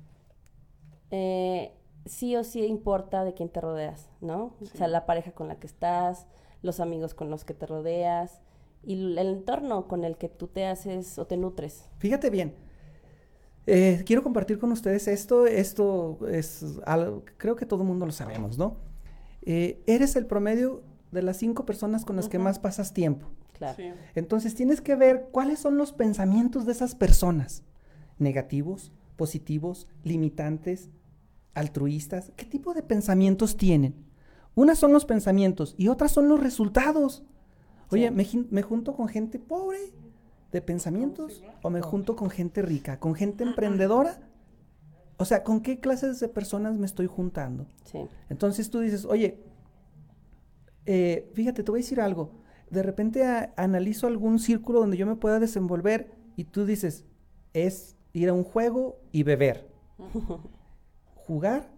[SPEAKER 3] eh, sí o sí importa de quién te rodeas, ¿no? O sea, la pareja con la que estás, los amigos con los que te rodeas y el entorno con el que tú te haces o te nutres.
[SPEAKER 4] Fíjate bien, Eh, quiero compartir con ustedes esto, esto es algo, creo que todo el mundo lo sabemos, ¿no? Eh, eres el promedio de las cinco personas con las que más pasas tiempo.
[SPEAKER 3] Claro.
[SPEAKER 5] Sí.
[SPEAKER 4] Entonces tienes que ver cuáles son los pensamientos de esas personas. Negativos, positivos, limitantes, altruistas. ¿Qué tipo de pensamientos tienen? Unas son los pensamientos y otras son los resultados. Oye,
[SPEAKER 3] Sí.
[SPEAKER 4] me junto con gente pobre de pensamientos o me junto con gente rica, con gente emprendedora. O sea, ¿con qué clases de personas me estoy juntando?
[SPEAKER 3] Sí.
[SPEAKER 4] Entonces tú dices, oye, eh, fíjate, te voy a decir algo. De repente a- analizo algún círculo donde yo me pueda desenvolver y tú dices, es ir a un juego y beber. Jugar,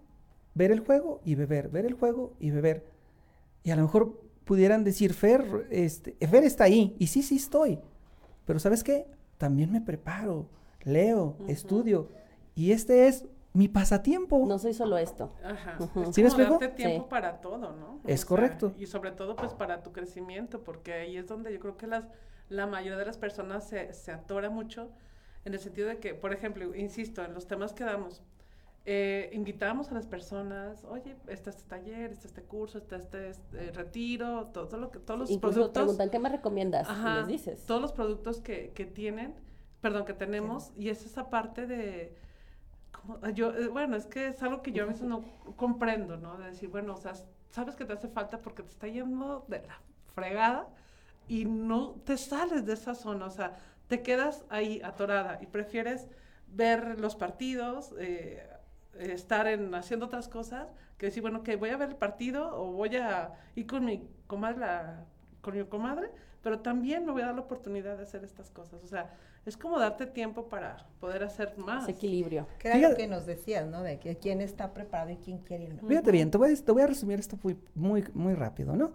[SPEAKER 4] ver el juego y beber, ver el juego y beber. Y a lo mejor pudieran decir, Fer, este, Fer está ahí. Y sí, sí estoy. Pero ¿sabes qué? También me preparo, leo, estudio. Y este es mi pasatiempo.
[SPEAKER 3] No soy solo esto.
[SPEAKER 5] Ajá.
[SPEAKER 3] Ujú.
[SPEAKER 5] Es
[SPEAKER 4] ¿Sí me explico?
[SPEAKER 5] darte tiempo
[SPEAKER 3] Sí.
[SPEAKER 5] para todo, ¿no?
[SPEAKER 4] Es
[SPEAKER 5] O sea,
[SPEAKER 4] correcto.
[SPEAKER 5] y sobre todo, pues, para tu crecimiento, porque ahí es donde yo creo que las, la mayoría de las personas se, se atora mucho, en el sentido de que, por ejemplo, insisto, en los temas que damos, eh, invitamos a las personas, oye, está este taller, está este curso, está este, este, retiro, todo lo que, todos los
[SPEAKER 3] Incluso
[SPEAKER 5] productos.
[SPEAKER 3] preguntan, ¿qué me recomiendas?
[SPEAKER 5] Ajá,
[SPEAKER 3] les dices.
[SPEAKER 5] todos los productos que, que tienen, perdón, que tenemos, y es esa parte de, como, yo, eh, bueno, es que es algo que yo a veces no comprendo, ¿no? De decir, bueno, o sea, sabes que te hace falta porque te está yendo de la fregada y no te sales de esa zona, o sea, te quedas ahí atorada y prefieres ver los partidos, eh, eh, estar en haciendo otras cosas, que decir, bueno, que voy a ver el partido o voy a ir con mi comadre, la- con mi comadre, pero también me voy a dar la oportunidad de hacer estas cosas. O sea, es como darte tiempo para poder hacer más.
[SPEAKER 3] Ese equilibrio.
[SPEAKER 2] Que era lo que nos decías, ¿no? De que quién está preparado y quién quiere ir. ¿no?
[SPEAKER 4] Fíjate bien, te voy, a, te voy a resumir esto muy, muy, muy rápido, ¿no?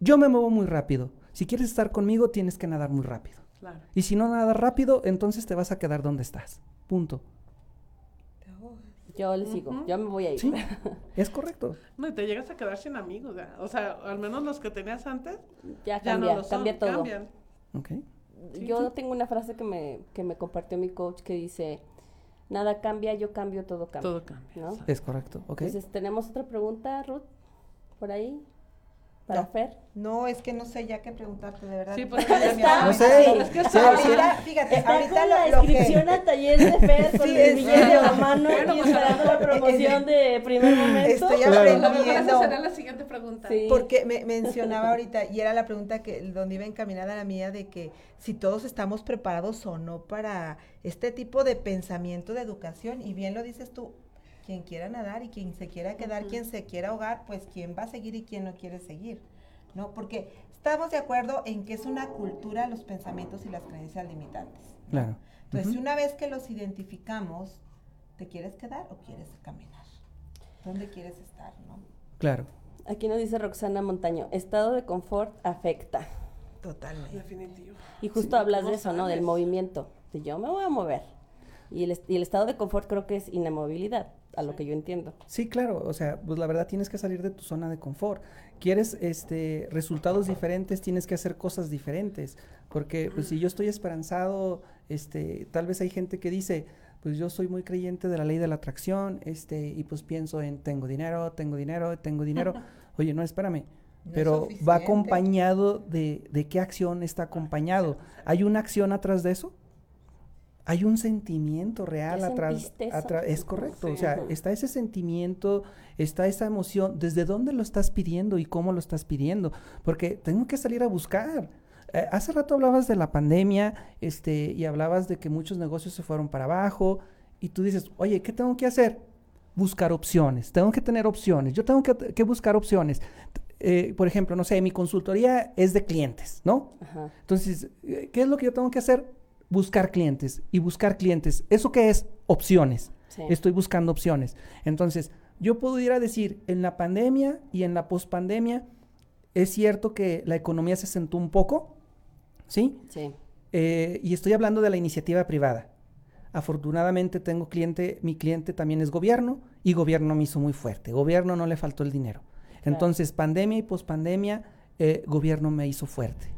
[SPEAKER 4] Yo me muevo muy rápido. Si quieres estar conmigo, tienes que nadar muy rápido.
[SPEAKER 5] Claro.
[SPEAKER 4] Y si no nadas rápido, entonces te vas a quedar donde estás. Punto.
[SPEAKER 3] Yo le sigo,
[SPEAKER 5] Ujú.
[SPEAKER 3] yo me voy a ir.
[SPEAKER 4] Sí, es correcto.
[SPEAKER 5] No, y te llegas a quedar sin amigos, ¿ya? O sea, al menos los que tenías antes,
[SPEAKER 3] ya
[SPEAKER 5] ya
[SPEAKER 3] cambia,
[SPEAKER 5] no lo son,
[SPEAKER 3] cambia todo.
[SPEAKER 5] cambian.
[SPEAKER 4] Ok.
[SPEAKER 5] Sí,
[SPEAKER 3] Yo
[SPEAKER 5] sí.
[SPEAKER 3] tengo una frase que me, que me compartió mi coach que dice, nada cambia, yo cambio, todo cambia.
[SPEAKER 5] Todo cambia.
[SPEAKER 3] ¿no?
[SPEAKER 4] Es correcto. Ok.
[SPEAKER 3] Entonces, ¿tenemos otra pregunta, Ruth? ¿Por ahí? ¿Para
[SPEAKER 2] No.
[SPEAKER 3] Fer?
[SPEAKER 2] No, es que no sé ya qué preguntarte, de verdad.
[SPEAKER 5] Sí, pues,
[SPEAKER 2] Porque
[SPEAKER 5] está-
[SPEAKER 4] No
[SPEAKER 2] me
[SPEAKER 4] sé.
[SPEAKER 5] Es que
[SPEAKER 4] Sí,
[SPEAKER 2] ahorita, fíjate,
[SPEAKER 3] Está
[SPEAKER 2] ahorita
[SPEAKER 3] con la inscripción
[SPEAKER 2] que...
[SPEAKER 3] al taller de Fer con
[SPEAKER 2] Sí,
[SPEAKER 3] el
[SPEAKER 2] es-
[SPEAKER 3] billete de la mano
[SPEAKER 5] Bueno,
[SPEAKER 3] y
[SPEAKER 5] pues,
[SPEAKER 3] esperando la promoción de primer momento.
[SPEAKER 2] Estoy
[SPEAKER 4] Claro.
[SPEAKER 5] A lo mejor
[SPEAKER 2] aprendiendo.
[SPEAKER 5] esa será la siguiente pregunta.
[SPEAKER 3] Sí.
[SPEAKER 2] Porque me mencionaba ahorita, y era la pregunta que donde iba encaminada la mía, de que si todos estamos preparados o no para este tipo de pensamiento de educación, y bien lo dices tú, quien quiera nadar y quien se quiera quedar, quien se quiera ahogar, pues quién va a seguir y quién no quiere seguir, ¿no? Porque estamos de acuerdo en que es una cultura los pensamientos y las creencias limitantes. ¿no?
[SPEAKER 4] Claro.
[SPEAKER 2] Entonces,
[SPEAKER 4] Ujú.
[SPEAKER 2] una vez que los identificamos, ¿te quieres quedar o quieres caminar? ¿Dónde quieres estar, no?
[SPEAKER 4] Claro.
[SPEAKER 3] Aquí nos dice Roxana Montaño, estado de confort afecta.
[SPEAKER 2] Totalmente.
[SPEAKER 5] Definitivo.
[SPEAKER 3] Y justo hablas de
[SPEAKER 5] ¿cómo
[SPEAKER 3] eso, ¿no? Del
[SPEAKER 5] sabes?
[SPEAKER 3] movimiento. De yo me voy a mover. Y el, y el estado de confort creo que es inamovilidad, a lo que yo entiendo.
[SPEAKER 4] Sí, claro, o sea, pues la verdad tienes que salir de tu zona de confort. Quieres este resultados diferentes, tienes que hacer cosas diferentes, porque pues si yo estoy esperanzado, este, tal vez hay gente que dice, pues yo soy muy creyente de la ley de la atracción, este, y pues pienso en tengo dinero, tengo dinero, tengo dinero. Oye, no, espérame.
[SPEAKER 2] No es
[SPEAKER 4] Pero va acompañado de, de qué acción está acompañado. ¿Hay una acción atrás de eso? Hay un sentimiento real
[SPEAKER 3] ¿Ya
[SPEAKER 4] atrás. es correcto. O sea, está ese sentimiento, está esa emoción. ¿Desde dónde lo estás pidiendo y cómo lo estás pidiendo? Porque tengo que salir a buscar. Eh, hace rato hablabas de la pandemia, este, y hablabas de que muchos negocios se fueron para abajo, y tú dices, oye, ¿qué tengo que hacer? Buscar opciones. Tengo que tener opciones. Yo tengo que, que buscar opciones. Eh, por ejemplo, no sé, mi consultoría es de clientes, ¿no?
[SPEAKER 3] Ajá.
[SPEAKER 4] Entonces, eh, ¿qué es lo que yo tengo que hacer? Buscar clientes. Y buscar clientes. ¿Eso qué es? Opciones.
[SPEAKER 3] Sí.
[SPEAKER 4] Estoy buscando opciones. Entonces, yo pudiera decir, en la pandemia y en la pospandemia, es cierto que la economía se sentó un poco, ¿sí?
[SPEAKER 3] Sí.
[SPEAKER 4] Eh, y estoy hablando de la iniciativa privada. Afortunadamente tengo cliente, mi cliente también es gobierno y gobierno me hizo muy fuerte. Gobierno no le faltó el dinero. Entonces, pandemia y pospandemia, eh, gobierno me hizo fuerte.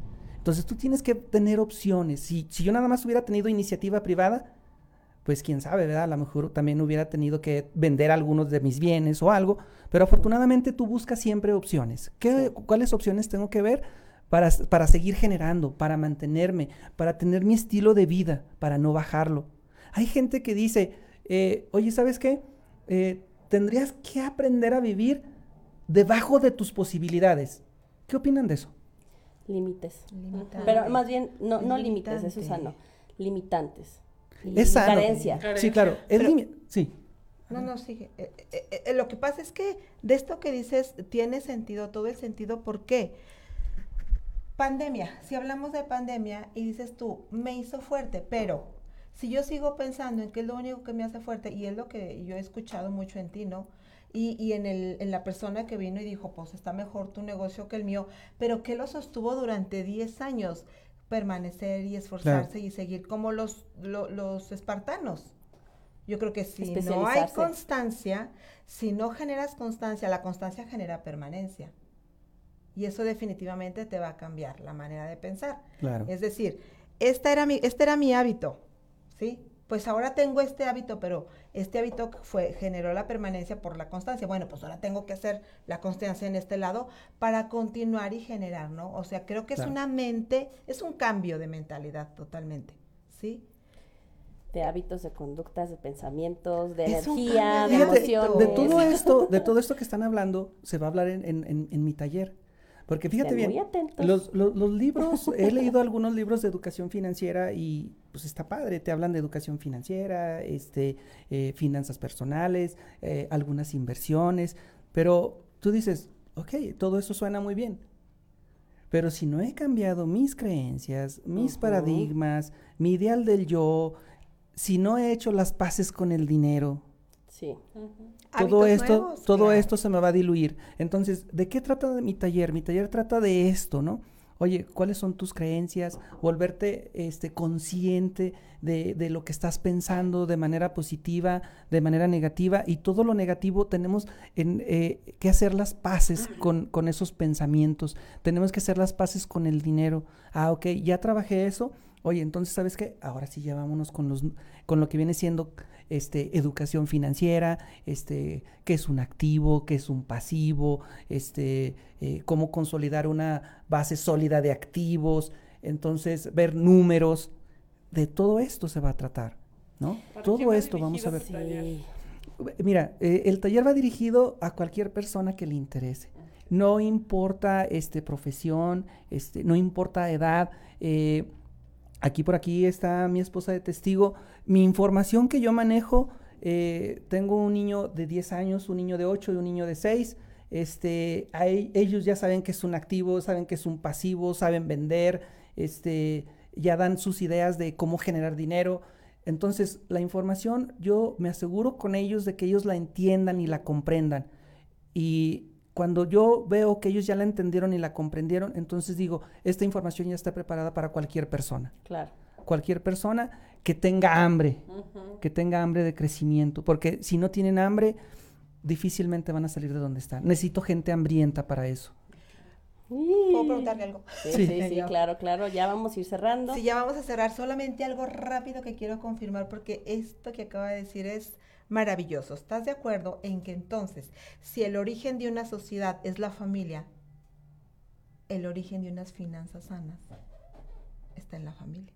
[SPEAKER 4] Entonces, tú tienes que tener opciones. Si, si yo nada más hubiera tenido iniciativa privada, pues quién sabe, ¿verdad? A lo mejor también hubiera tenido que vender algunos de mis bienes o algo, pero afortunadamente tú buscas siempre opciones. ¿Qué, ¿Cuáles opciones tengo que ver? Para, para seguir generando, para mantenerme, para tener mi estilo de vida, para no bajarlo. Hay gente que dice, eh, oye, ¿sabes qué? Eh, tendrías que aprender a vivir debajo de tus posibilidades. ¿Qué opinan de eso?
[SPEAKER 3] Límites. Pero más bien, no, no límites, eso es sano. Limitantes.
[SPEAKER 4] Es sano.
[SPEAKER 3] Carencia.
[SPEAKER 4] Sí, claro. Es sí.
[SPEAKER 2] No, no, sigue. Eh, eh, eh, lo que pasa es que de esto que dices tiene sentido, todo el sentido. ¿Por qué? Pandemia. Si hablamos de pandemia y dices tú, me hizo fuerte, pero si yo sigo pensando en que es lo único que me hace fuerte y es lo que yo he escuchado mucho en ti, ¿no? Y, y en, el, en la persona que vino y dijo, pues está mejor tu negocio que el mío, pero que lo sostuvo durante 10 años, permanecer y esforzarse y seguir como los, los espartanos. Yo creo que si no hay constancia, si no generas constancia, la constancia genera permanencia. Y eso definitivamente te va a cambiar la manera de pensar.
[SPEAKER 4] Claro.
[SPEAKER 2] Es decir, esta era mi, este era mi hábito, ¿sí? Pues ahora tengo este hábito, pero este hábito fue, generó la permanencia por la constancia. Bueno, pues ahora tengo que hacer la constancia en este lado para continuar y generar, ¿no? O sea, creo que es una mente, es un cambio de mentalidad totalmente, ¿sí?
[SPEAKER 3] de hábitos, de conductas, de pensamientos, de energía, de emociones.
[SPEAKER 4] De, todo esto, de todo esto que están hablando, se va a hablar en, en, en mi taller. Porque fíjate bien, los, los, los, libros, he leído algunos libros de educación financiera y pues está padre, te hablan de educación financiera, este, eh, finanzas personales, eh, algunas inversiones, pero tú dices, ok, todo eso suena muy bien, pero si no he cambiado mis creencias, mis paradigmas, mi ideal del yo, si no he hecho las paces con el dinero,
[SPEAKER 3] Sí.
[SPEAKER 4] Todo esto, todo esto se me va a diluir. Entonces, ¿de qué trata de mi taller? Mi taller trata de esto, ¿no? Oye, ¿cuáles son tus creencias? Volverte este, consciente de, de, lo que estás pensando de manera positiva, de manera negativa, y todo lo negativo tenemos en, eh, que hacer las paces con, con, esos pensamientos, tenemos que hacer las paces con el dinero. Ah, ok, ya trabajé eso. Oye, entonces, ¿sabes qué? Ahora sí ya vámonos con, los, con lo que viene siendo este, educación financiera, este, qué es un activo, qué es un pasivo, este, eh, cómo consolidar una base sólida de activos, entonces ver números, de todo esto se va a tratar, ¿no? Todo esto vamos a ver. Mira, eh, el taller va dirigido a cualquier persona que le interese. No importa este profesión, este, no importa edad. Eh, Aquí por aquí está mi esposa de testigo. Mi información que yo manejo, eh, tengo un niño de 10 años, un niño de 8 y un niño de 6. Este, ellos ya saben que es un activo, saben que es un pasivo, saben vender, este, ya dan sus ideas de cómo generar dinero. Entonces, la información yo me aseguro con ellos de que ellos la entiendan y la comprendan. Y cuando yo veo que ellos ya la entendieron y la comprendieron, entonces digo, esta información ya está preparada para cualquier persona.
[SPEAKER 3] Claro.
[SPEAKER 4] Cualquier persona que tenga hambre, que tenga hambre de crecimiento, porque si no tienen hambre, difícilmente van a salir de donde están. Necesito gente hambrienta para eso.
[SPEAKER 2] ¿Puedo preguntarle algo?
[SPEAKER 3] Sí, sí, sí, claro, claro. Ya vamos a ir cerrando.
[SPEAKER 2] Sí, ya vamos a cerrar. Solamente algo rápido que quiero confirmar, porque esto que acaba de decir es maravilloso. ¿Estás de acuerdo en que entonces, si el origen de una sociedad es la familia, el origen de unas finanzas sanas está en la familia?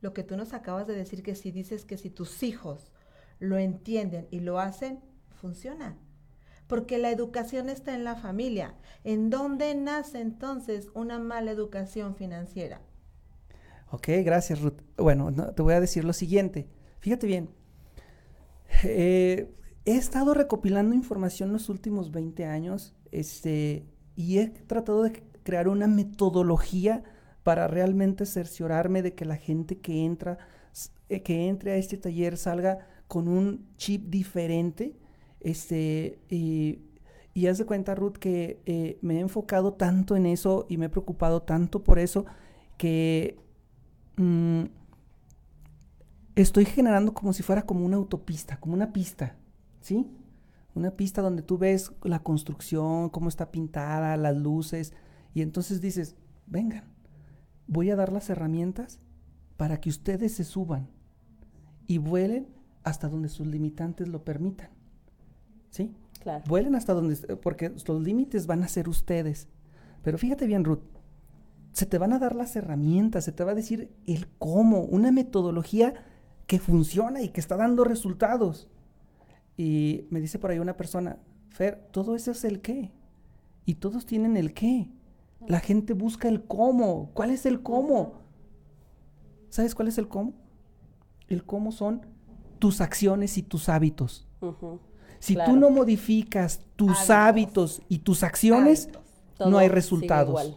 [SPEAKER 2] Lo que tú nos acabas de decir que si dices que si tus hijos lo entienden y lo hacen, funciona. Porque la educación está en la familia. ¿En dónde nace entonces una mala educación financiera?
[SPEAKER 4] Ok, gracias Ruth. Bueno, te voy a decir lo siguiente. Fíjate bien, eh, he estado recopilando información los últimos 20 años este, y he tratado de crear una metodología para realmente cerciorarme de que la gente que entra, eh, que entre a este taller salga con un chip diferente. Este, y, haz de cuenta, Ruth, que eh, me he enfocado tanto en eso y me he preocupado tanto por eso que mm, estoy generando como si fuera como una autopista, como una pista, ¿sí? Una pista donde tú ves la construcción, cómo está pintada, las luces, y entonces dices, vengan, voy a dar las herramientas para que ustedes se suban y vuelen hasta donde sus limitantes lo permitan. ¿Sí?
[SPEAKER 3] Claro.
[SPEAKER 4] Vuelen hasta donde, porque los límites van a ser ustedes. Pero fíjate bien, Ruth, se te van a dar las herramientas, se te va a decir el cómo, una metodología que funciona y que está dando resultados. Y me dice por ahí una persona, Fer, todo eso es el qué. Y todos tienen el qué. La gente busca el cómo. ¿Cuál es el cómo? ¿Sabes cuál es el cómo? El cómo son tus acciones y tus hábitos. Si
[SPEAKER 3] Claro.
[SPEAKER 4] tú no modificas tus hábitos, y tus acciones, no hay resultados.
[SPEAKER 3] igual.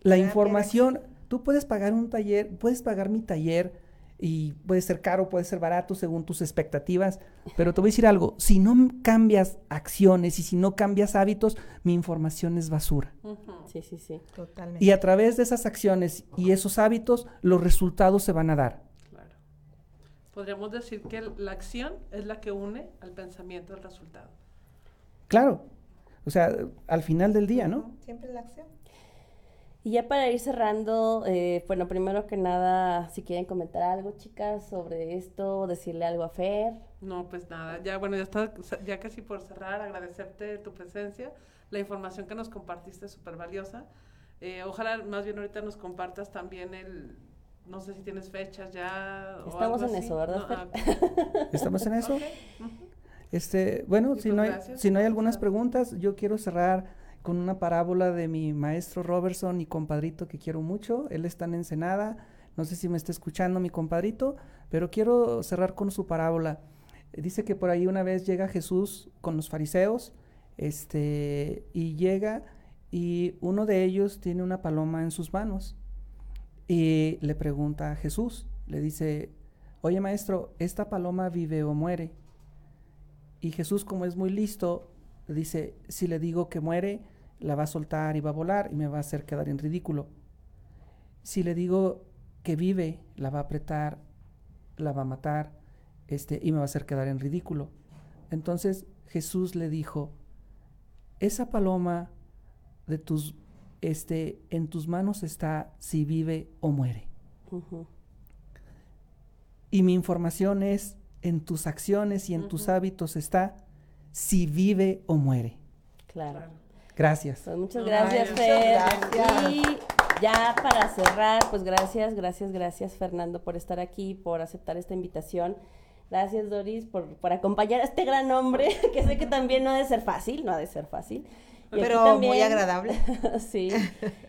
[SPEAKER 4] La información, tú puedes pagar un taller, puedes pagar mi taller y puede ser caro, puede ser barato según tus expectativas, pero te voy a decir algo, si no cambias acciones y si no cambias hábitos, mi información es basura.
[SPEAKER 3] Sí, sí, sí.
[SPEAKER 2] Totalmente.
[SPEAKER 4] Y a través de esas acciones y esos hábitos, los resultados se van a dar.
[SPEAKER 5] Claro. Podríamos decir que la acción es la que une al pensamiento al resultado.
[SPEAKER 4] Claro. O sea, al final del día, ¿no?
[SPEAKER 2] Siempre la acción.
[SPEAKER 3] Y ya para ir cerrando, eh, bueno, primero que nada, si quieren comentar algo, chicas, sobre esto, decirle algo a Fer.
[SPEAKER 5] No, pues nada, ya bueno, ya está, ya casi por cerrar, agradecerte tu presencia, la información que nos compartiste es súper valiosa. Eh, ojalá más bien ahorita nos compartas también el, no sé si tienes fechas ya. o
[SPEAKER 3] Estamos
[SPEAKER 5] algo
[SPEAKER 3] en
[SPEAKER 5] así.
[SPEAKER 3] eso, ¿verdad,
[SPEAKER 5] No,
[SPEAKER 3] Fer?
[SPEAKER 5] ah.
[SPEAKER 4] ¿Estamos en eso?
[SPEAKER 5] Ok, ujú.
[SPEAKER 4] Este, bueno,
[SPEAKER 5] Y
[SPEAKER 4] si
[SPEAKER 5] pues
[SPEAKER 4] no hay, si no hay algunas preguntas, yo quiero cerrar con una parábola de mi maestro Robertson y compadrito que quiero mucho. Él está en Ensenada. No sé si me está escuchando mi compadrito, pero quiero cerrar con su parábola. Dice que por ahí una vez llega Jesús con los fariseos, este, y llega y uno de ellos tiene una paloma en sus manos y le pregunta a Jesús, le dice, oye maestro, ¿esta paloma vive o muere? Y Jesús, como es muy listo, dice, si le digo que muere, la va a soltar y va a volar y me va a hacer quedar en ridículo. Si le digo que vive, la va a apretar, la va a matar, este, y me va a hacer quedar en ridículo. Entonces Jesús le dijo, esa paloma de tus, este, en tus manos está si vive o muere. Y mi información es, en tus acciones y en tus hábitos está si vive o muere.
[SPEAKER 3] Claro.
[SPEAKER 4] Gracias.
[SPEAKER 3] Pues muchas gracias,
[SPEAKER 5] muchas
[SPEAKER 3] Fer.
[SPEAKER 2] gracias.
[SPEAKER 3] Y ya para cerrar, pues gracias, gracias, gracias, Fernando, por estar aquí, por aceptar esta invitación. Gracias, Doris, por, por acompañar a este gran hombre, que sé que también no ha de ser fácil, no ha de ser fácil. Y
[SPEAKER 2] Pero muy agradable.
[SPEAKER 3] sí.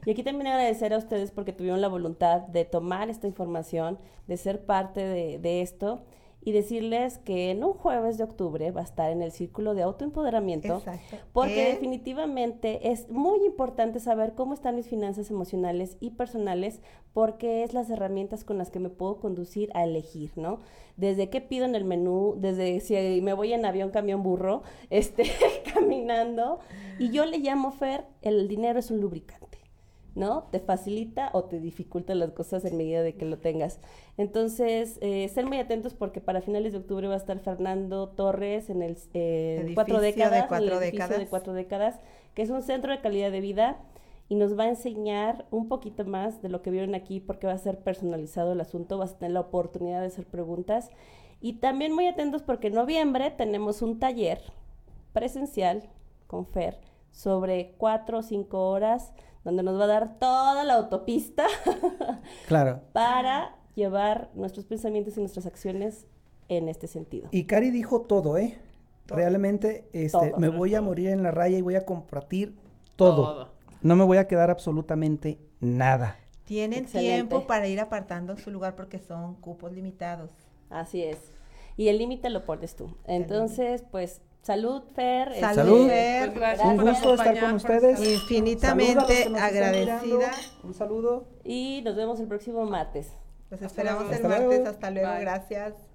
[SPEAKER 3] Y aquí también agradecer a ustedes porque tuvieron la voluntad de tomar esta información, de ser parte de, de esto y decirles que en un jueves de octubre va a estar en el círculo de autoempoderamiento.
[SPEAKER 2] Exacto.
[SPEAKER 3] Porque
[SPEAKER 2] ¿Eh?
[SPEAKER 3] definitivamente es muy importante saber cómo están mis finanzas emocionales y personales, porque es las herramientas con las que me puedo conducir a elegir, ¿no? Desde qué pido en el menú, desde si me voy en avión, camión, burro, este, caminando. Y yo le llamo, Fer, el dinero es un lubricante. ¿No? Te facilita o te dificulta las cosas en medida de que lo tengas. Entonces, eh, ser muy atentos porque para finales de octubre va a estar Fernando Torres en el eh, cuatro
[SPEAKER 2] Edificio de
[SPEAKER 3] décadas,
[SPEAKER 2] cuatro
[SPEAKER 3] en el edificio de
[SPEAKER 2] décadas.
[SPEAKER 3] cuatro décadas, que es un centro de calidad de vida y nos va a enseñar un poquito más de lo que vieron aquí porque va a ser personalizado el asunto, vas a tener la oportunidad de hacer preguntas y también muy atentos porque en noviembre tenemos un taller presencial con Fer sobre cuatro o cinco horas donde nos va a dar toda la autopista
[SPEAKER 4] Claro.
[SPEAKER 3] para llevar nuestros pensamientos y nuestras acciones en este sentido.
[SPEAKER 4] Y Cari dijo todo, ¿eh? Realmente este,
[SPEAKER 3] Todo.
[SPEAKER 4] me voy a morir en la raya y voy a compartir todo.
[SPEAKER 5] Todo.
[SPEAKER 4] No me voy a quedar absolutamente nada.
[SPEAKER 2] Tienen
[SPEAKER 3] Excelente.
[SPEAKER 2] tiempo para ir apartando su lugar porque son cupos limitados.
[SPEAKER 3] Así es. Y el límite lo pones tú. Entonces, pues, salud, Fer. este,
[SPEAKER 2] Salud,
[SPEAKER 4] Salud.
[SPEAKER 2] Fer.
[SPEAKER 5] Pues gracias
[SPEAKER 4] Un
[SPEAKER 5] por
[SPEAKER 4] gusto estar con ustedes.
[SPEAKER 2] Infinitamente
[SPEAKER 4] nos
[SPEAKER 2] agradecida.
[SPEAKER 4] Un saludo.
[SPEAKER 3] Y nos vemos el próximo martes.
[SPEAKER 2] Los esperamos el
[SPEAKER 4] Hasta
[SPEAKER 2] martes.
[SPEAKER 4] luego.
[SPEAKER 2] Hasta luego.
[SPEAKER 5] Bye.
[SPEAKER 2] Gracias.